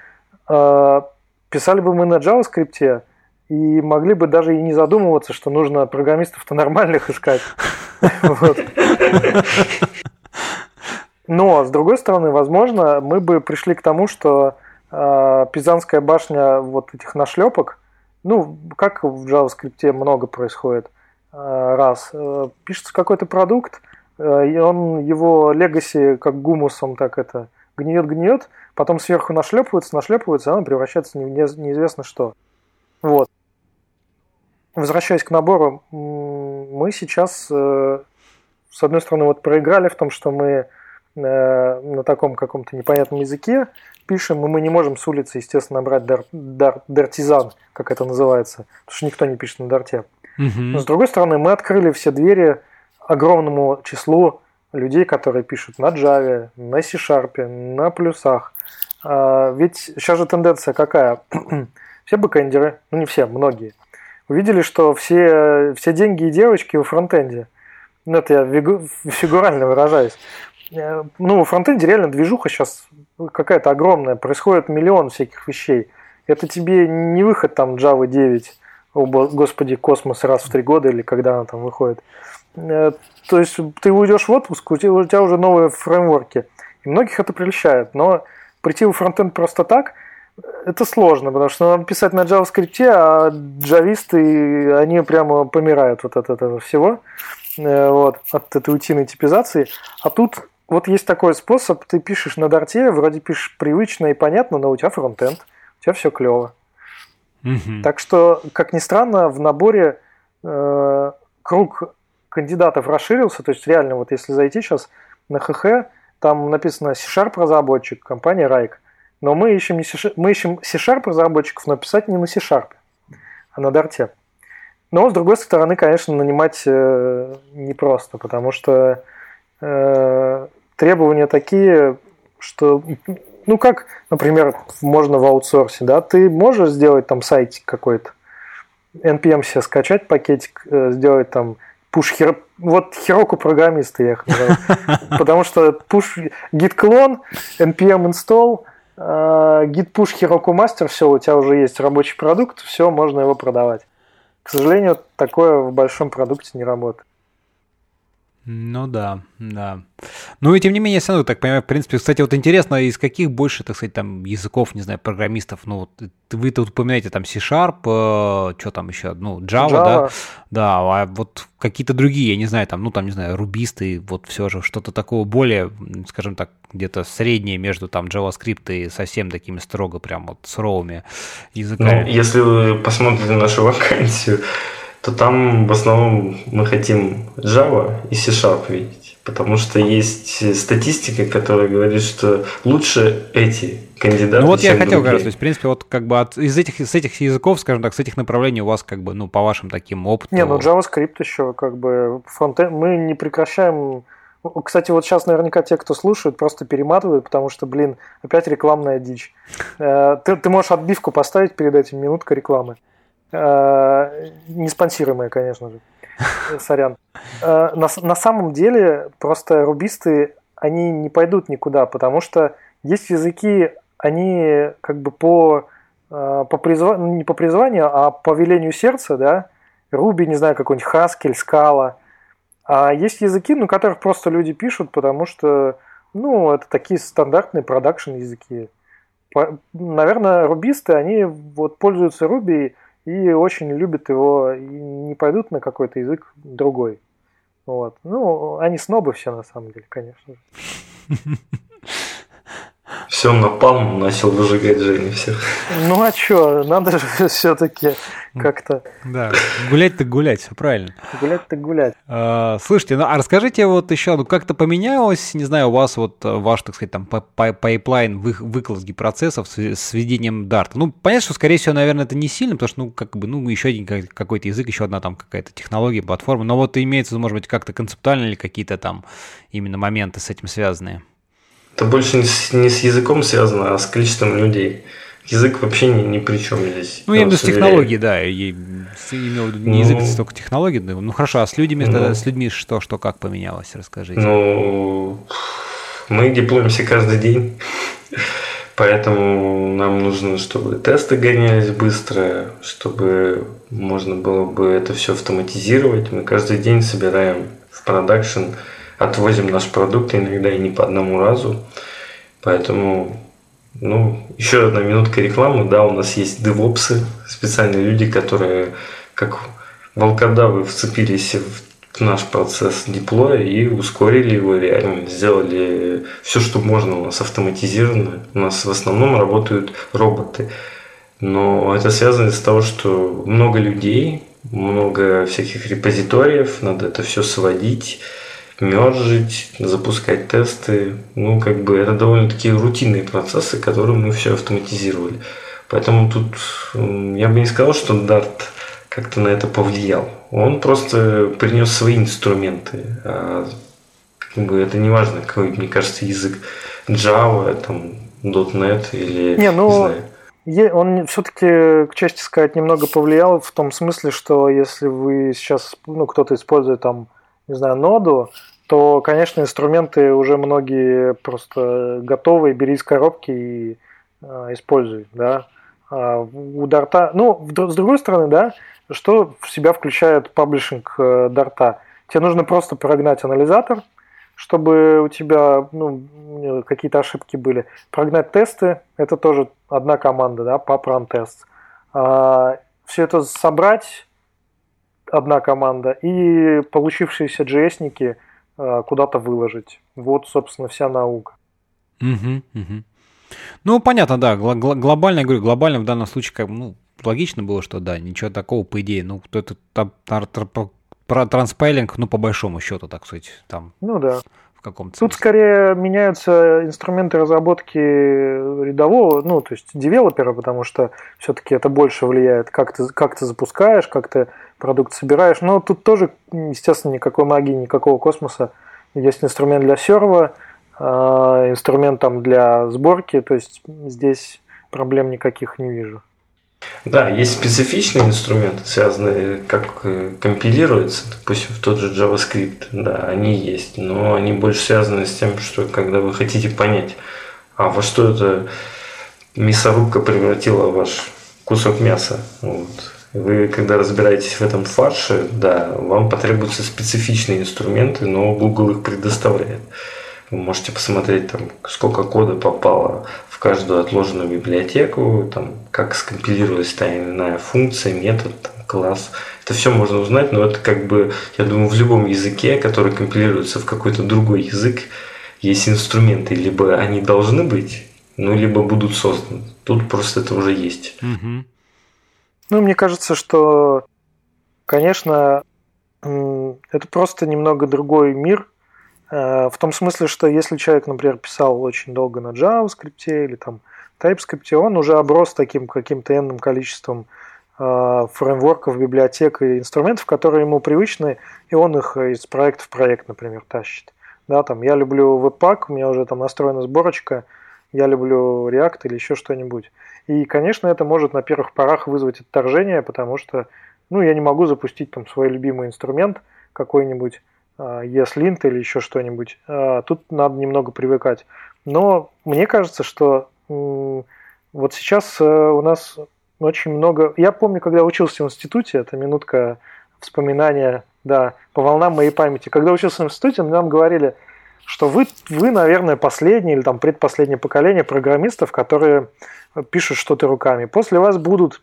э, писали бы мы на JavaScript, и могли бы даже и не задумываться, что нужно программистов-то нормальных искать. Но, с другой стороны, возможно, мы бы пришли к тому, что э, Пизанская башня вот этих нашлепок, ну, как в JavaScript много происходит, э, раз, э, пишется какой-то продукт, и он его легаси как гумусом так это гниет-гниет, потом сверху нашлепывается, нашлепывается, и она превращается в неизвестно что. Вот. Возвращаясь к набору, мы сейчас, э, с одной стороны, вот проиграли в том, что мы э, на таком каком-то непонятном языке пишем, и мы не можем с улицы, естественно, набрать дар, дар, дартизан, как это называется, потому что никто не пишет на дарте. Но с другой стороны, мы открыли все двери огромному числу людей, которые пишут на Java, на C-Sharp, на плюсах. А, ведь сейчас же тенденция какая? все бэкэндеры, ну не все, многие, увидели, что все, все деньги и девочки у фронтенде. Ну, это я фигурально выражаюсь. Э, ну, у фронтенде реально движуха сейчас какая-то огромная. Происходит миллион всяких вещей. Это тебе не выход там Java 9, о, господи, космос раз в три года или когда она там выходит. Э, то есть ты уйдешь в отпуск, у тебя, уже новые фреймворки. И многих это прельщает. Но прийти в фронтенд просто так, это сложно, потому что надо писать на JavaScript, а джависты, они прямо помирают вот от этого всего, э, вот, от этой утиной типизации. А тут вот есть такой способ, ты пишешь на дарте, вроде пишешь привычно и понятно, но у тебя фронтенд, у тебя все клево. Так что, как ни странно, в наборе э, круг кандидатов расширился, то есть реально вот если зайти сейчас на ХХ, там написано C-Sharp разработчик, компания Райк. Но мы ищем, не C-Sharp, мы ищем C-Sharp разработчиков, но писать не на C-Sharp, а на Дарте. Но, с другой стороны, конечно, нанимать э, непросто, потому что э, требования такие, что, ну как, например, можно в аутсорсе, да, ты можешь сделать там сайтик какой-то, NPM себе скачать пакетик, э, сделать там push хер... вот хероку программисты я их называю, потому что push git clone, npm install, э, push heroku master, все, у тебя уже есть рабочий продукт, все, можно его продавать. К сожалению, такое в большом продукте не работает. Ну да, да. Ну и тем не менее, я все равно так понимаю, в принципе, кстати, вот интересно, из каких больше, так сказать, там языков, не знаю, программистов, ну вот вы тут упоминаете там C-Sharp, э, что там еще, ну Java, Java, да, да, а вот какие-то другие, я не знаю, там, ну там, не знаю, рубисты, вот все же что-то такого более, скажем так, где-то среднее между там JavaScript и совсем такими строго прям вот суровыми языками. Ну, если вы посмотрите нашу вакансию, то там в основном мы хотим Java и C-Sharp видеть. Потому что есть статистика, которая говорит, что лучше эти кандидаты. Ну вот я хотел говорить, то есть, в принципе, вот как бы от, из этих, с этих языков, скажем так, с этих направлений у вас как бы, ну, по вашим таким опытам. Не, ну JavaScript еще как бы фронтенд, мы не прекращаем кстати, вот сейчас наверняка те, кто слушают, просто перематывают, потому что, блин, опять рекламная дичь. Э, ты, ты можешь отбивку поставить перед этим, минутка рекламы. Э, не спонсируемые, конечно же. Сорян. Э, на, самом деле просто рубисты, они не пойдут никуда, потому что есть языки, они как бы по, э, по призванию, ну, не по призванию, а по велению сердца, да, Руби, не знаю, какой-нибудь Haskell, Scala. А есть языки, ну, которых просто люди пишут, потому что, ну, это такие стандартные продакшн языки. Наверное, рубисты, они вот пользуются Ruby и очень любят его, и не пойдут на какой-то язык другой. Вот. Ну, они снобы все на самом деле, конечно же. Все напалмом начал выжигать Женя всех. Ну а что, надо же все-таки как-то... Да, гулять так гулять, все правильно. Гулять так гулять. А, слушайте, ну а расскажите вот еще, ну как-то поменялось, не знаю, у вас вот э, ваш, так сказать, там pipeline выкладки процессов с введением Dart. Ну, понятно, что, скорее всего, наверное, это не сильно, потому что, ну, как бы, ну, еще один какой-то язык, еще одна там какая-то технология, платформа, но вот имеется, может быть, как-то концептуально или какие-то там именно моменты с этим связанные? Это больше не с, не с языком связано, а с количеством людей. Язык вообще ни, ни при чем здесь. Ну, я имею в виду с технологией, да. Я имел в виду не язык, ну, столько технологий. Ну, хорошо, а с людьми, ну, тогда, с людьми что, что, как поменялось, расскажите. Ну, мы деплоимся каждый день. Поэтому нам нужно, чтобы тесты гонялись быстро, чтобы можно было бы это все автоматизировать. Мы каждый день собираем в продакшн отвозим наш продукт, иногда и не по одному разу. Поэтому, ну, еще одна минутка рекламы. Да, у нас есть девопсы, специальные люди, которые как волкодавы вцепились в наш процесс диплоя и ускорили его реально, сделали все, что можно у нас автоматизировано. У нас в основном работают роботы. Но это связано из того, что много людей, много всяких репозиториев, надо это все сводить, мержить, запускать тесты. Ну, как бы это довольно-таки рутинные процессы, которые мы все автоматизировали. Поэтому тут я бы не сказал, что Dart как-то на это повлиял. Он просто принес свои инструменты. А, как бы это не важно, какой, мне кажется, язык Java, там, .NET или не, ну, не знаю. Он все-таки, к чести сказать, немного повлиял в том смысле, что если вы сейчас, ну, кто-то использует там, не знаю, ноду, то, конечно, инструменты уже многие просто готовые, бери из коробки и э, используй, да. А у Дарта, ну, с другой стороны, да, что в себя включает паблишинг э, Дарта? Тебе нужно просто прогнать анализатор, чтобы у тебя ну, какие-то ошибки были. Прогнать тесты – это тоже одна команда, да, pub тест. А, все это собрать – одна команда, и получившиеся а, куда-то выложить. Вот, собственно, вся наука. Угу, угу. Ну, понятно, да. Глобально, я говорю, глобально в данном случае, как, ну, логично было, что да, ничего такого, по идее. Ну, кто-то там про транспайлинг, ну, по большому счету, так сказать, там. Ну да. В каком-то Тут скорее меняются инструменты разработки рядового, ну, то есть девелопера, потому что все-таки это больше влияет, как ты, как ты запускаешь, как ты продукт собираешь. Но тут тоже, естественно, никакой магии, никакого космоса. Есть инструмент для серва, а, инструмент там для сборки, то есть здесь проблем никаких не вижу. Да, есть специфичные инструменты, связанные, как э, компилируется, допустим, в тот же JavaScript, да, они есть, но они больше связаны с тем, что когда вы хотите понять, а во что это мясорубка превратила ваш кусок мяса, вот. Вы, когда разбираетесь в этом фарше, да, вам потребуются специфичные инструменты, но Google их предоставляет. Вы можете посмотреть, там, сколько кода попало в каждую отложенную библиотеку, там, как скомпилировалась та или иная функция, метод, там, класс. Это все можно узнать, но это как бы, я думаю, в любом языке, который компилируется в какой-то другой язык, есть инструменты, либо они должны быть, ну, либо будут созданы. Тут просто это уже есть. Угу. Ну, мне кажется, что, конечно, это просто немного другой мир, Э, в том смысле, что если человек, например, писал очень долго на JavaScript или там TypeScript, он уже оброс таким каким-то энным количеством э, фреймворков, библиотек и инструментов, которые ему привычны, и он их из проекта в проект, например, тащит. Да, там, я люблю Webpack, у меня уже там настроена сборочка, я люблю React или еще что-нибудь. И, конечно, это может на первых порах вызвать отторжение, потому что ну, я не могу запустить там свой любимый инструмент какой-нибудь, ESLint а, или еще что-нибудь. А, тут надо немного привыкать. Но мне кажется, что вот сейчас э, у нас очень много... Я помню, когда учился в институте, это минутка вспоминания, да, по волнам моей памяти. Когда учился в институте, нам говорили, что вы, вы, наверное, последнее или там предпоследнее поколение программистов, которые пишут что-то руками. После вас будут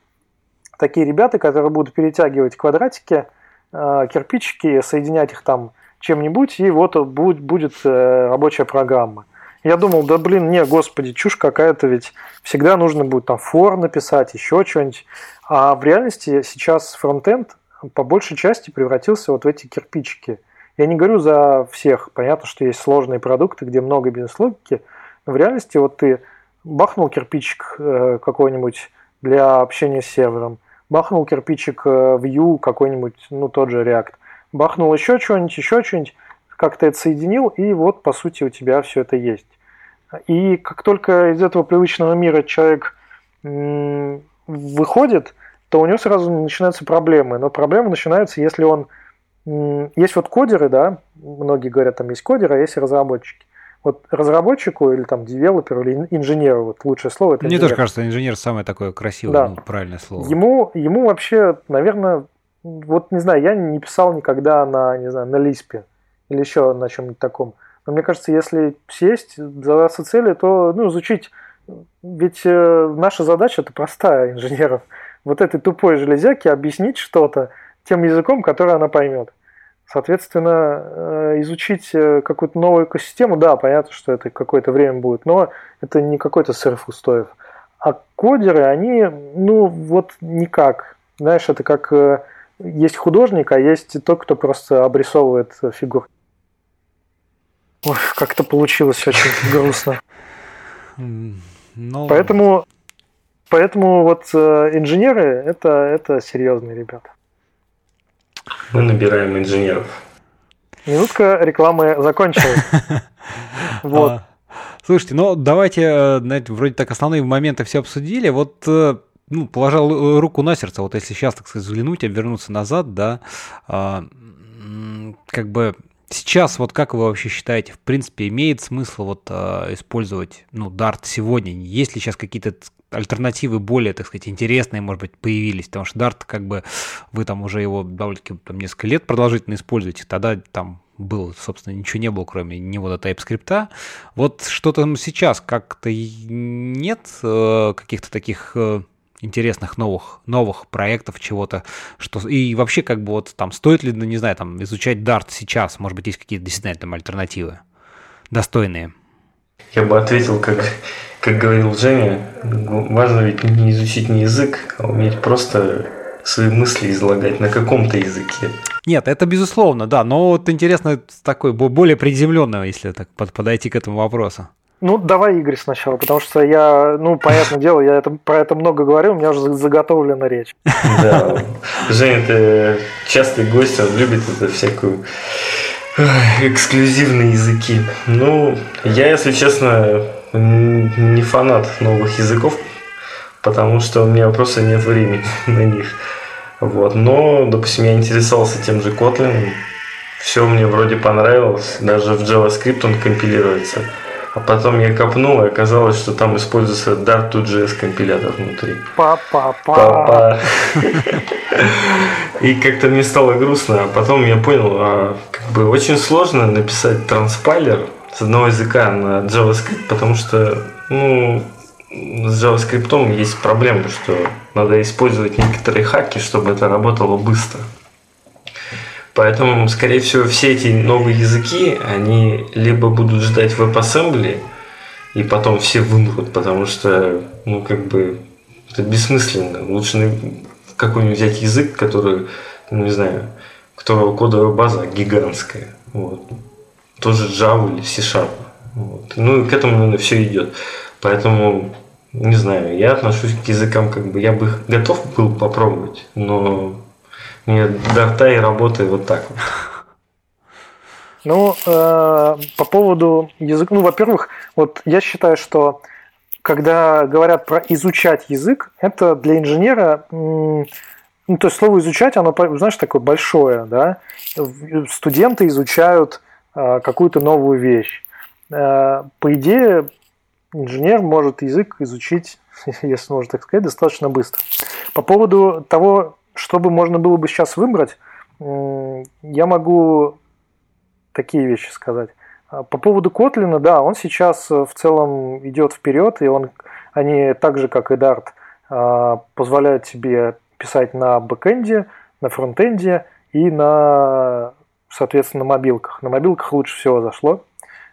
такие ребята, которые будут перетягивать квадратики, э, кирпичики, соединять их там чем-нибудь, и вот будет, будет э, рабочая программа. Я думал, да блин, не, господи, чушь какая-то, ведь всегда нужно будет там for написать, еще что-нибудь. А в реальности сейчас фронтенд по большей части превратился вот в эти кирпичики. Я не говорю за всех, понятно, что есть сложные продукты, где много бизнес-логики, но в реальности вот ты бахнул кирпичик э, какой-нибудь для общения с сервером, бахнул кирпичик э, Vue какой-нибудь, ну тот же React, бахнул еще что-нибудь, еще что-нибудь, как-то это соединил, и вот, по сути, у тебя все это есть. И как только из этого привычного мира человек выходит, то у него сразу начинаются проблемы. Но проблемы начинаются, если он... Есть вот кодеры, да, многие говорят, там есть кодеры, а есть разработчики. Вот разработчику или там девелоперу или инженеру, вот лучшее слово это Мне инженер. тоже кажется, инженер самое такое красивое, да. ну, правильное слово. Ему, ему вообще, наверное, вот не знаю, я не писал никогда на, не знаю, на Лиспе или еще на чем-нибудь таком. Но мне кажется, если сесть, задаться цели, то ну, изучить. Ведь э, наша задача это простая инженеров. Вот этой тупой железяке объяснить что-то тем языком, который она поймет. Соответственно, э, изучить э, какую-то новую экосистему, да, понятно, что это какое-то время будет, но это не какой-то сырф устоев. А кодеры, они, ну, вот никак. Знаешь, это как э, есть художник, а есть тот, кто просто обрисовывает фигуры. Ой, как это получилось очень грустно. Но... Ну, поэтому, поэтому вот инженеры это, это серьезные ребята. Мы набираем инженеров. Минутка рекламы закончилась. Вот. А, слушайте, ну давайте, э, знаете, вроде так основные моменты все обсудили. Вот э, ну, положил руку на сердце, вот если сейчас, так сказать, взглянуть, обернуться назад, да, а, как бы сейчас, вот как вы вообще считаете, в принципе, имеет смысл вот а, использовать, ну, Dart сегодня? Есть ли сейчас какие-то альтернативы более, так сказать, интересные, может быть, появились, потому что Dart, как бы, вы там уже его довольно-таки там, несколько лет продолжительно используете, тогда там был, собственно, ничего не было, кроме него до TypeScript. Вот что там сейчас, как-то нет э, каких-то таких э, интересных новых, новых проектов, чего-то, что и вообще как бы вот там стоит ли, ну, не знаю, там изучать Dart сейчас, может быть, есть какие-то действительно там альтернативы достойные? Я бы ответил, как как говорил Женя, важно ведь не изучить не язык, а уметь просто свои мысли излагать на каком-то языке. Нет, это безусловно, да, но вот интересно такой более приземленного, если так подойти к этому вопросу. Ну, давай Игорь сначала, потому что я, ну, понятное дело, я это, про это много говорю, у меня уже заготовлена речь. Да, Женя, это частый гость, он любит это всякую эксклюзивные языки. Ну, я, если честно, не фанат новых языков, потому что у меня просто нет времени на них. Вот. Но, допустим, я интересовался тем же Kotlin, все мне вроде понравилось, даже в JavaScript он компилируется. А потом я копнул, и оказалось, что там используется Dart2JS компилятор внутри. Папа, папа. И как-то мне стало грустно, а потом я понял, а как бы очень сложно написать транспайлер с одного языка на JavaScript, потому что, ну, с JavaScript есть проблема, что надо использовать некоторые хаки, чтобы это работало быстро. Поэтому, скорее всего, все эти новые языки, они либо будут ждать WebAssembly, и потом все вымрут, потому что, ну, как бы, это бессмысленно. Лучше какой-нибудь взять язык, который, ну, не знаю, которого кодовая база гигантская. Вот тоже Java или C-Sharp. Вот. Ну и к этому, наверное, все идет. Поэтому, не знаю, я отношусь к языкам, как бы я бы их готов был попробовать, но дарта и работы вот так вот. Ну, э, по поводу языка, ну, во-первых, вот я считаю, что когда говорят про изучать язык, это для инженера, ну, то есть слово изучать, оно, знаешь, такое большое, да. Студенты изучают Э, какую-то новую вещь. Э, по идее, инженер может язык изучить, если можно так сказать, достаточно быстро. По поводу того, что бы можно было бы сейчас выбрать, я могу такие вещи сказать. По поводу Котлина, да, он сейчас в целом идет вперед, и он, они так же, как и Dart, э, позволяют тебе писать на бэкэнде, на фронтенде и на соответственно, мобилках. На мобилках лучше всего зашло.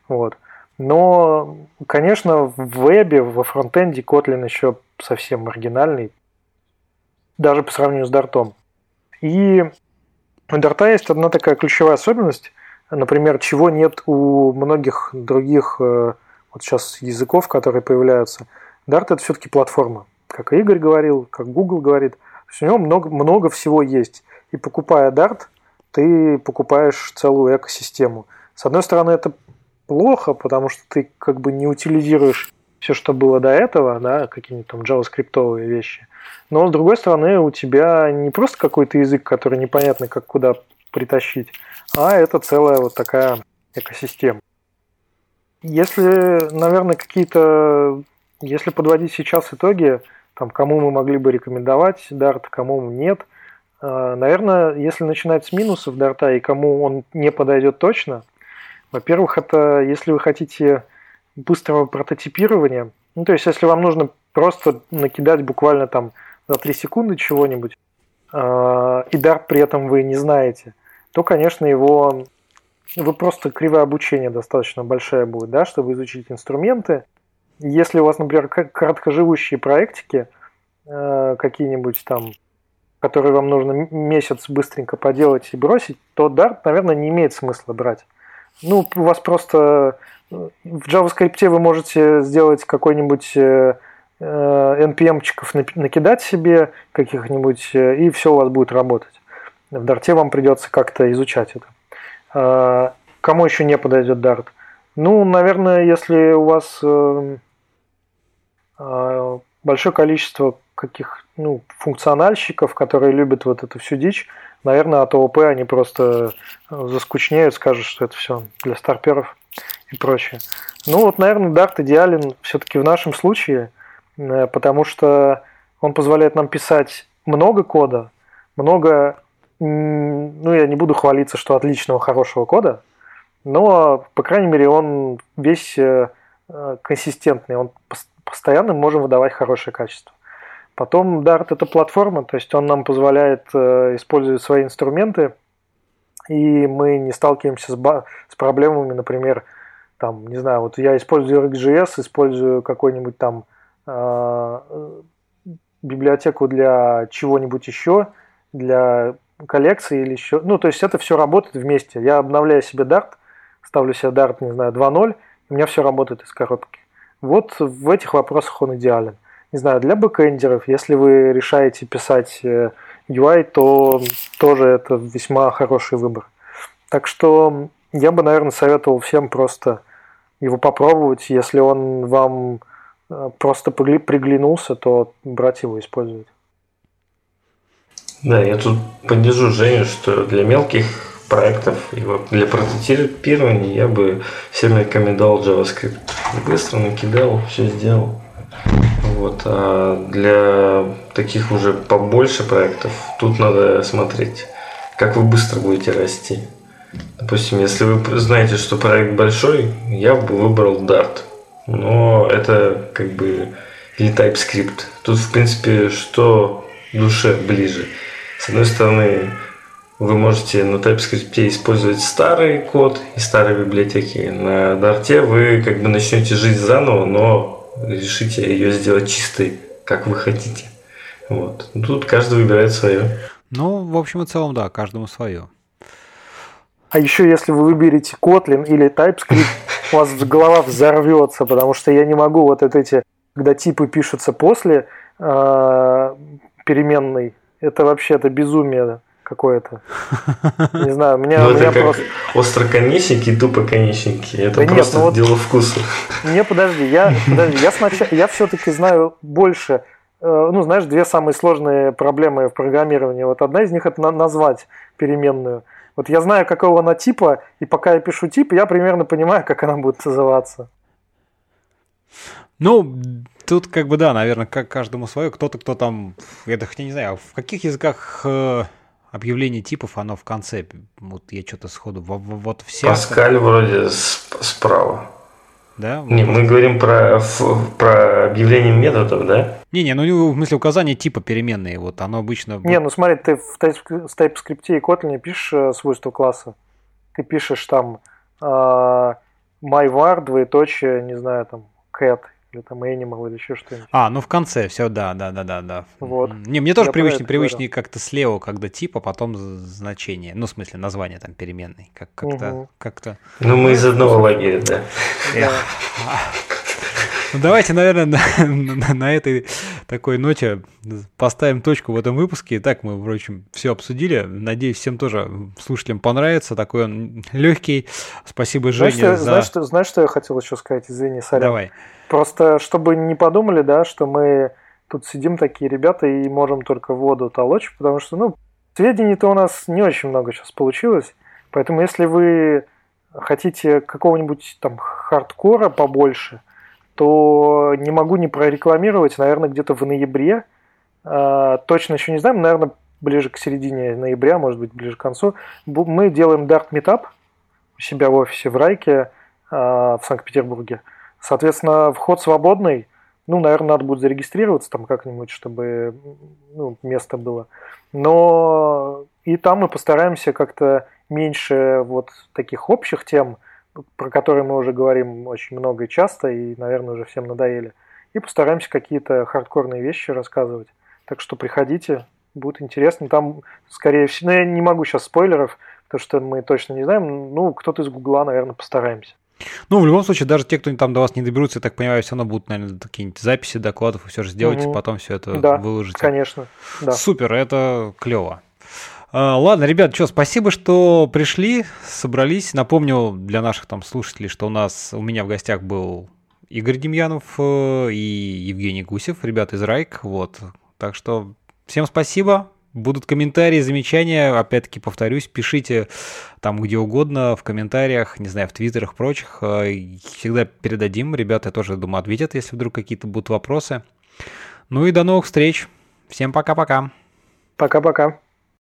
Вот. Но, конечно, в вебе, во фронтенде Kotlin еще совсем маргинальный, даже по сравнению с Дартом. И у Дарта есть одна такая ключевая особенность, например, чего нет у многих других э, вот сейчас языков, которые появляются. Dart это все-таки платформа. Как Игорь говорил, как Google говорит. То есть у него много, много всего есть. И покупая Dart, ты покупаешь целую экосистему. С одной стороны, это плохо, потому что ты как бы не утилизируешь все, что было до этого, да, какие-нибудь там JavaScript вещи. Но с другой стороны, у тебя не просто какой-то язык, который непонятно как куда притащить, а это целая вот такая экосистема. Если, наверное, какие-то, если подводить сейчас итоги, там, кому мы могли бы рекомендовать Dart, кому нет – а, наверное, если начинать с минусов дарта и кому он не подойдет точно, во-первых, это если вы хотите быстрого прототипирования, ну, то есть если вам нужно просто накидать буквально там за 3 секунды чего-нибудь, а, и дарт при этом вы не знаете, то, конечно, его вы просто кривое обучение достаточно большая будет, да, чтобы изучить инструменты. Если у вас, например, короткоживущие проектики, э, какие-нибудь там, которые вам нужно месяц быстренько поделать и бросить, то Dart, наверное, не имеет смысла брать. Ну, у вас просто в JavaScript вы можете сделать какой-нибудь э, NPM-чиков накидать себе каких-нибудь, и все у вас будет работать. В Дарте вам придется как-то изучать это. А, кому еще не подойдет Dart? Ну, наверное, если у вас э, большое количество каких ну, функциональщиков, которые любят вот эту всю дичь, наверное, от ООП они просто заскучнеют, скажут, что это все для старперов и прочее. Ну вот, наверное, Dart идеален все-таки в нашем случае, э, потому что он позволяет нам писать много кода, много ну, я не буду хвалиться, что отличного, хорошего кода, но, по крайней мере, он весь э, э, консистентный, он постоянно можем выдавать хорошее качество. Потом Dart это платформа, то есть он нам позволяет использовать свои инструменты, и мы не сталкиваемся с, с проблемами, например, там, не знаю, вот я использую RxJS, использую какой-нибудь там э, библиотеку для чего-нибудь еще, для коллекции или еще. Ну, то есть это все работает вместе. Я обновляю себе Dart, ставлю себе Dart, не знаю, 2.0, и у меня все работает из коробки. Вот в этих вопросах он идеален. Не знаю, для бэкэндеров, если вы решаете писать UI, то тоже это весьма хороший выбор. Так что я бы, наверное, советовал всем просто его попробовать. Если он вам э, просто приглянулся, то брать его использовать. Да, я тут поддержу Женю, что для мелких проектов и для прототипирования я бы всем рекомендовал JavaScript. Быстро накидал, все сделал. Вот. А для таких уже побольше проектов тут надо смотреть, как вы быстро будете расти. Допустим, если вы знаете, что проект большой, я бы выбрал Dart. Но это как бы или TypeScript. Тут, в принципе, что душе ближе. С одной стороны, вы можете на TypeScript использовать старый код и старые библиотеки. На Dart вы как бы начнете жить заново, но решите ее сделать чистой, как вы хотите. Вот. Тут каждый выбирает свое. Ну, в общем и целом, да, каждому свое. А еще, если вы выберете Kotlin или TypeScript, у вас голова взорвется, потому что я не могу вот эти, когда типы пишутся после э, переменной это вообще это безумие какое-то. Не знаю, меня, ну, меня это просто... остроконечники и тупоконечники. Это да просто нет, ну вот дело вкуса. Не, подожди, я, подожди, я, сначала, я все-таки знаю больше. Э, ну, знаешь, две самые сложные проблемы в программировании. Вот одна из них это назвать переменную. Вот я знаю, какого она типа, и пока я пишу тип, я примерно понимаю, как она будет называться. Ну, тут как бы да, наверное, как каждому свое. Кто-то, кто там, я даже не знаю, в каких языках э, объявление типов, оно в конце. Вот я что-то сходу. Вот все. Паскаль вроде справа. Да? Не, мы говорим про, про объявление методов, да? Не-не, ну в смысле указание типа переменные, вот оно обычно... Не, ну смотри, ты в TypeScript и Kotlin пишешь э, свойства класса, ты пишешь там э, myvar, двоеточие, не знаю, там, cat или там Animal, или еще что-нибудь. А, ну в конце все, да, да, да, да, да. Вот. Не, мне тоже привычнее, привычнее как-то слева, когда тип, а потом значение. Ну, в смысле, название там переменной. Как, как-то, угу. как-то. Ну, мы из одного лагеря, да. Ну, давайте, наверное, на, на, на этой такой ноте поставим точку в этом выпуске. Так мы, впрочем, все обсудили. Надеюсь, всем тоже слушателям понравится. Такой он легкий. Спасибо, Женя. Знаешь, за... знаешь, что, знаешь, что я хотел еще сказать? Извини, сорян. Давай. Просто, чтобы не подумали, да, что мы тут сидим такие ребята и можем только воду толочь, потому что, ну, сведений-то у нас не очень много сейчас получилось. Поэтому, если вы хотите какого-нибудь там хардкора побольше, то не могу не прорекламировать, наверное, где-то в ноябре. А, точно еще не знаем, наверное, ближе к середине ноября, может быть, ближе к концу. Мы делаем Dart Meetup у себя в офисе в Райке а, в Санкт-Петербурге. Соответственно, вход свободный. Ну, наверное, надо будет зарегистрироваться там как-нибудь, чтобы ну, место было. Но И там мы постараемся как-то меньше вот таких общих тем, про которые мы уже говорим очень много и часто, и, наверное, уже всем надоели. И постараемся какие-то хардкорные вещи рассказывать. Так что приходите, будет интересно. Там, скорее всего, ну, я не могу сейчас спойлеров, потому что мы точно не знаем. Ну, кто-то из Гугла, наверное, постараемся. Ну, в любом случае, даже те, кто там до вас не доберутся, я так понимаю, все равно будут, наверное, какие-нибудь записи докладов, и все же сделайте, угу. потом все это да, выложите. конечно. Да. Супер, это клево. А, ладно, ребят, что, спасибо, что пришли, собрались. Напомню для наших там слушателей, что у нас, у меня в гостях был Игорь Демьянов э, и Евгений Гусев, ребята из Райк, вот. Так что всем спасибо, Будут комментарии, замечания, опять-таки повторюсь, пишите там где угодно, в комментариях, не знаю, в твиттерах, прочих. Э, всегда передадим, ребята, тоже думаю, ответят, если вдруг какие-то будут вопросы. Ну и до новых встреч. Всем пока-пока. Пока-пока.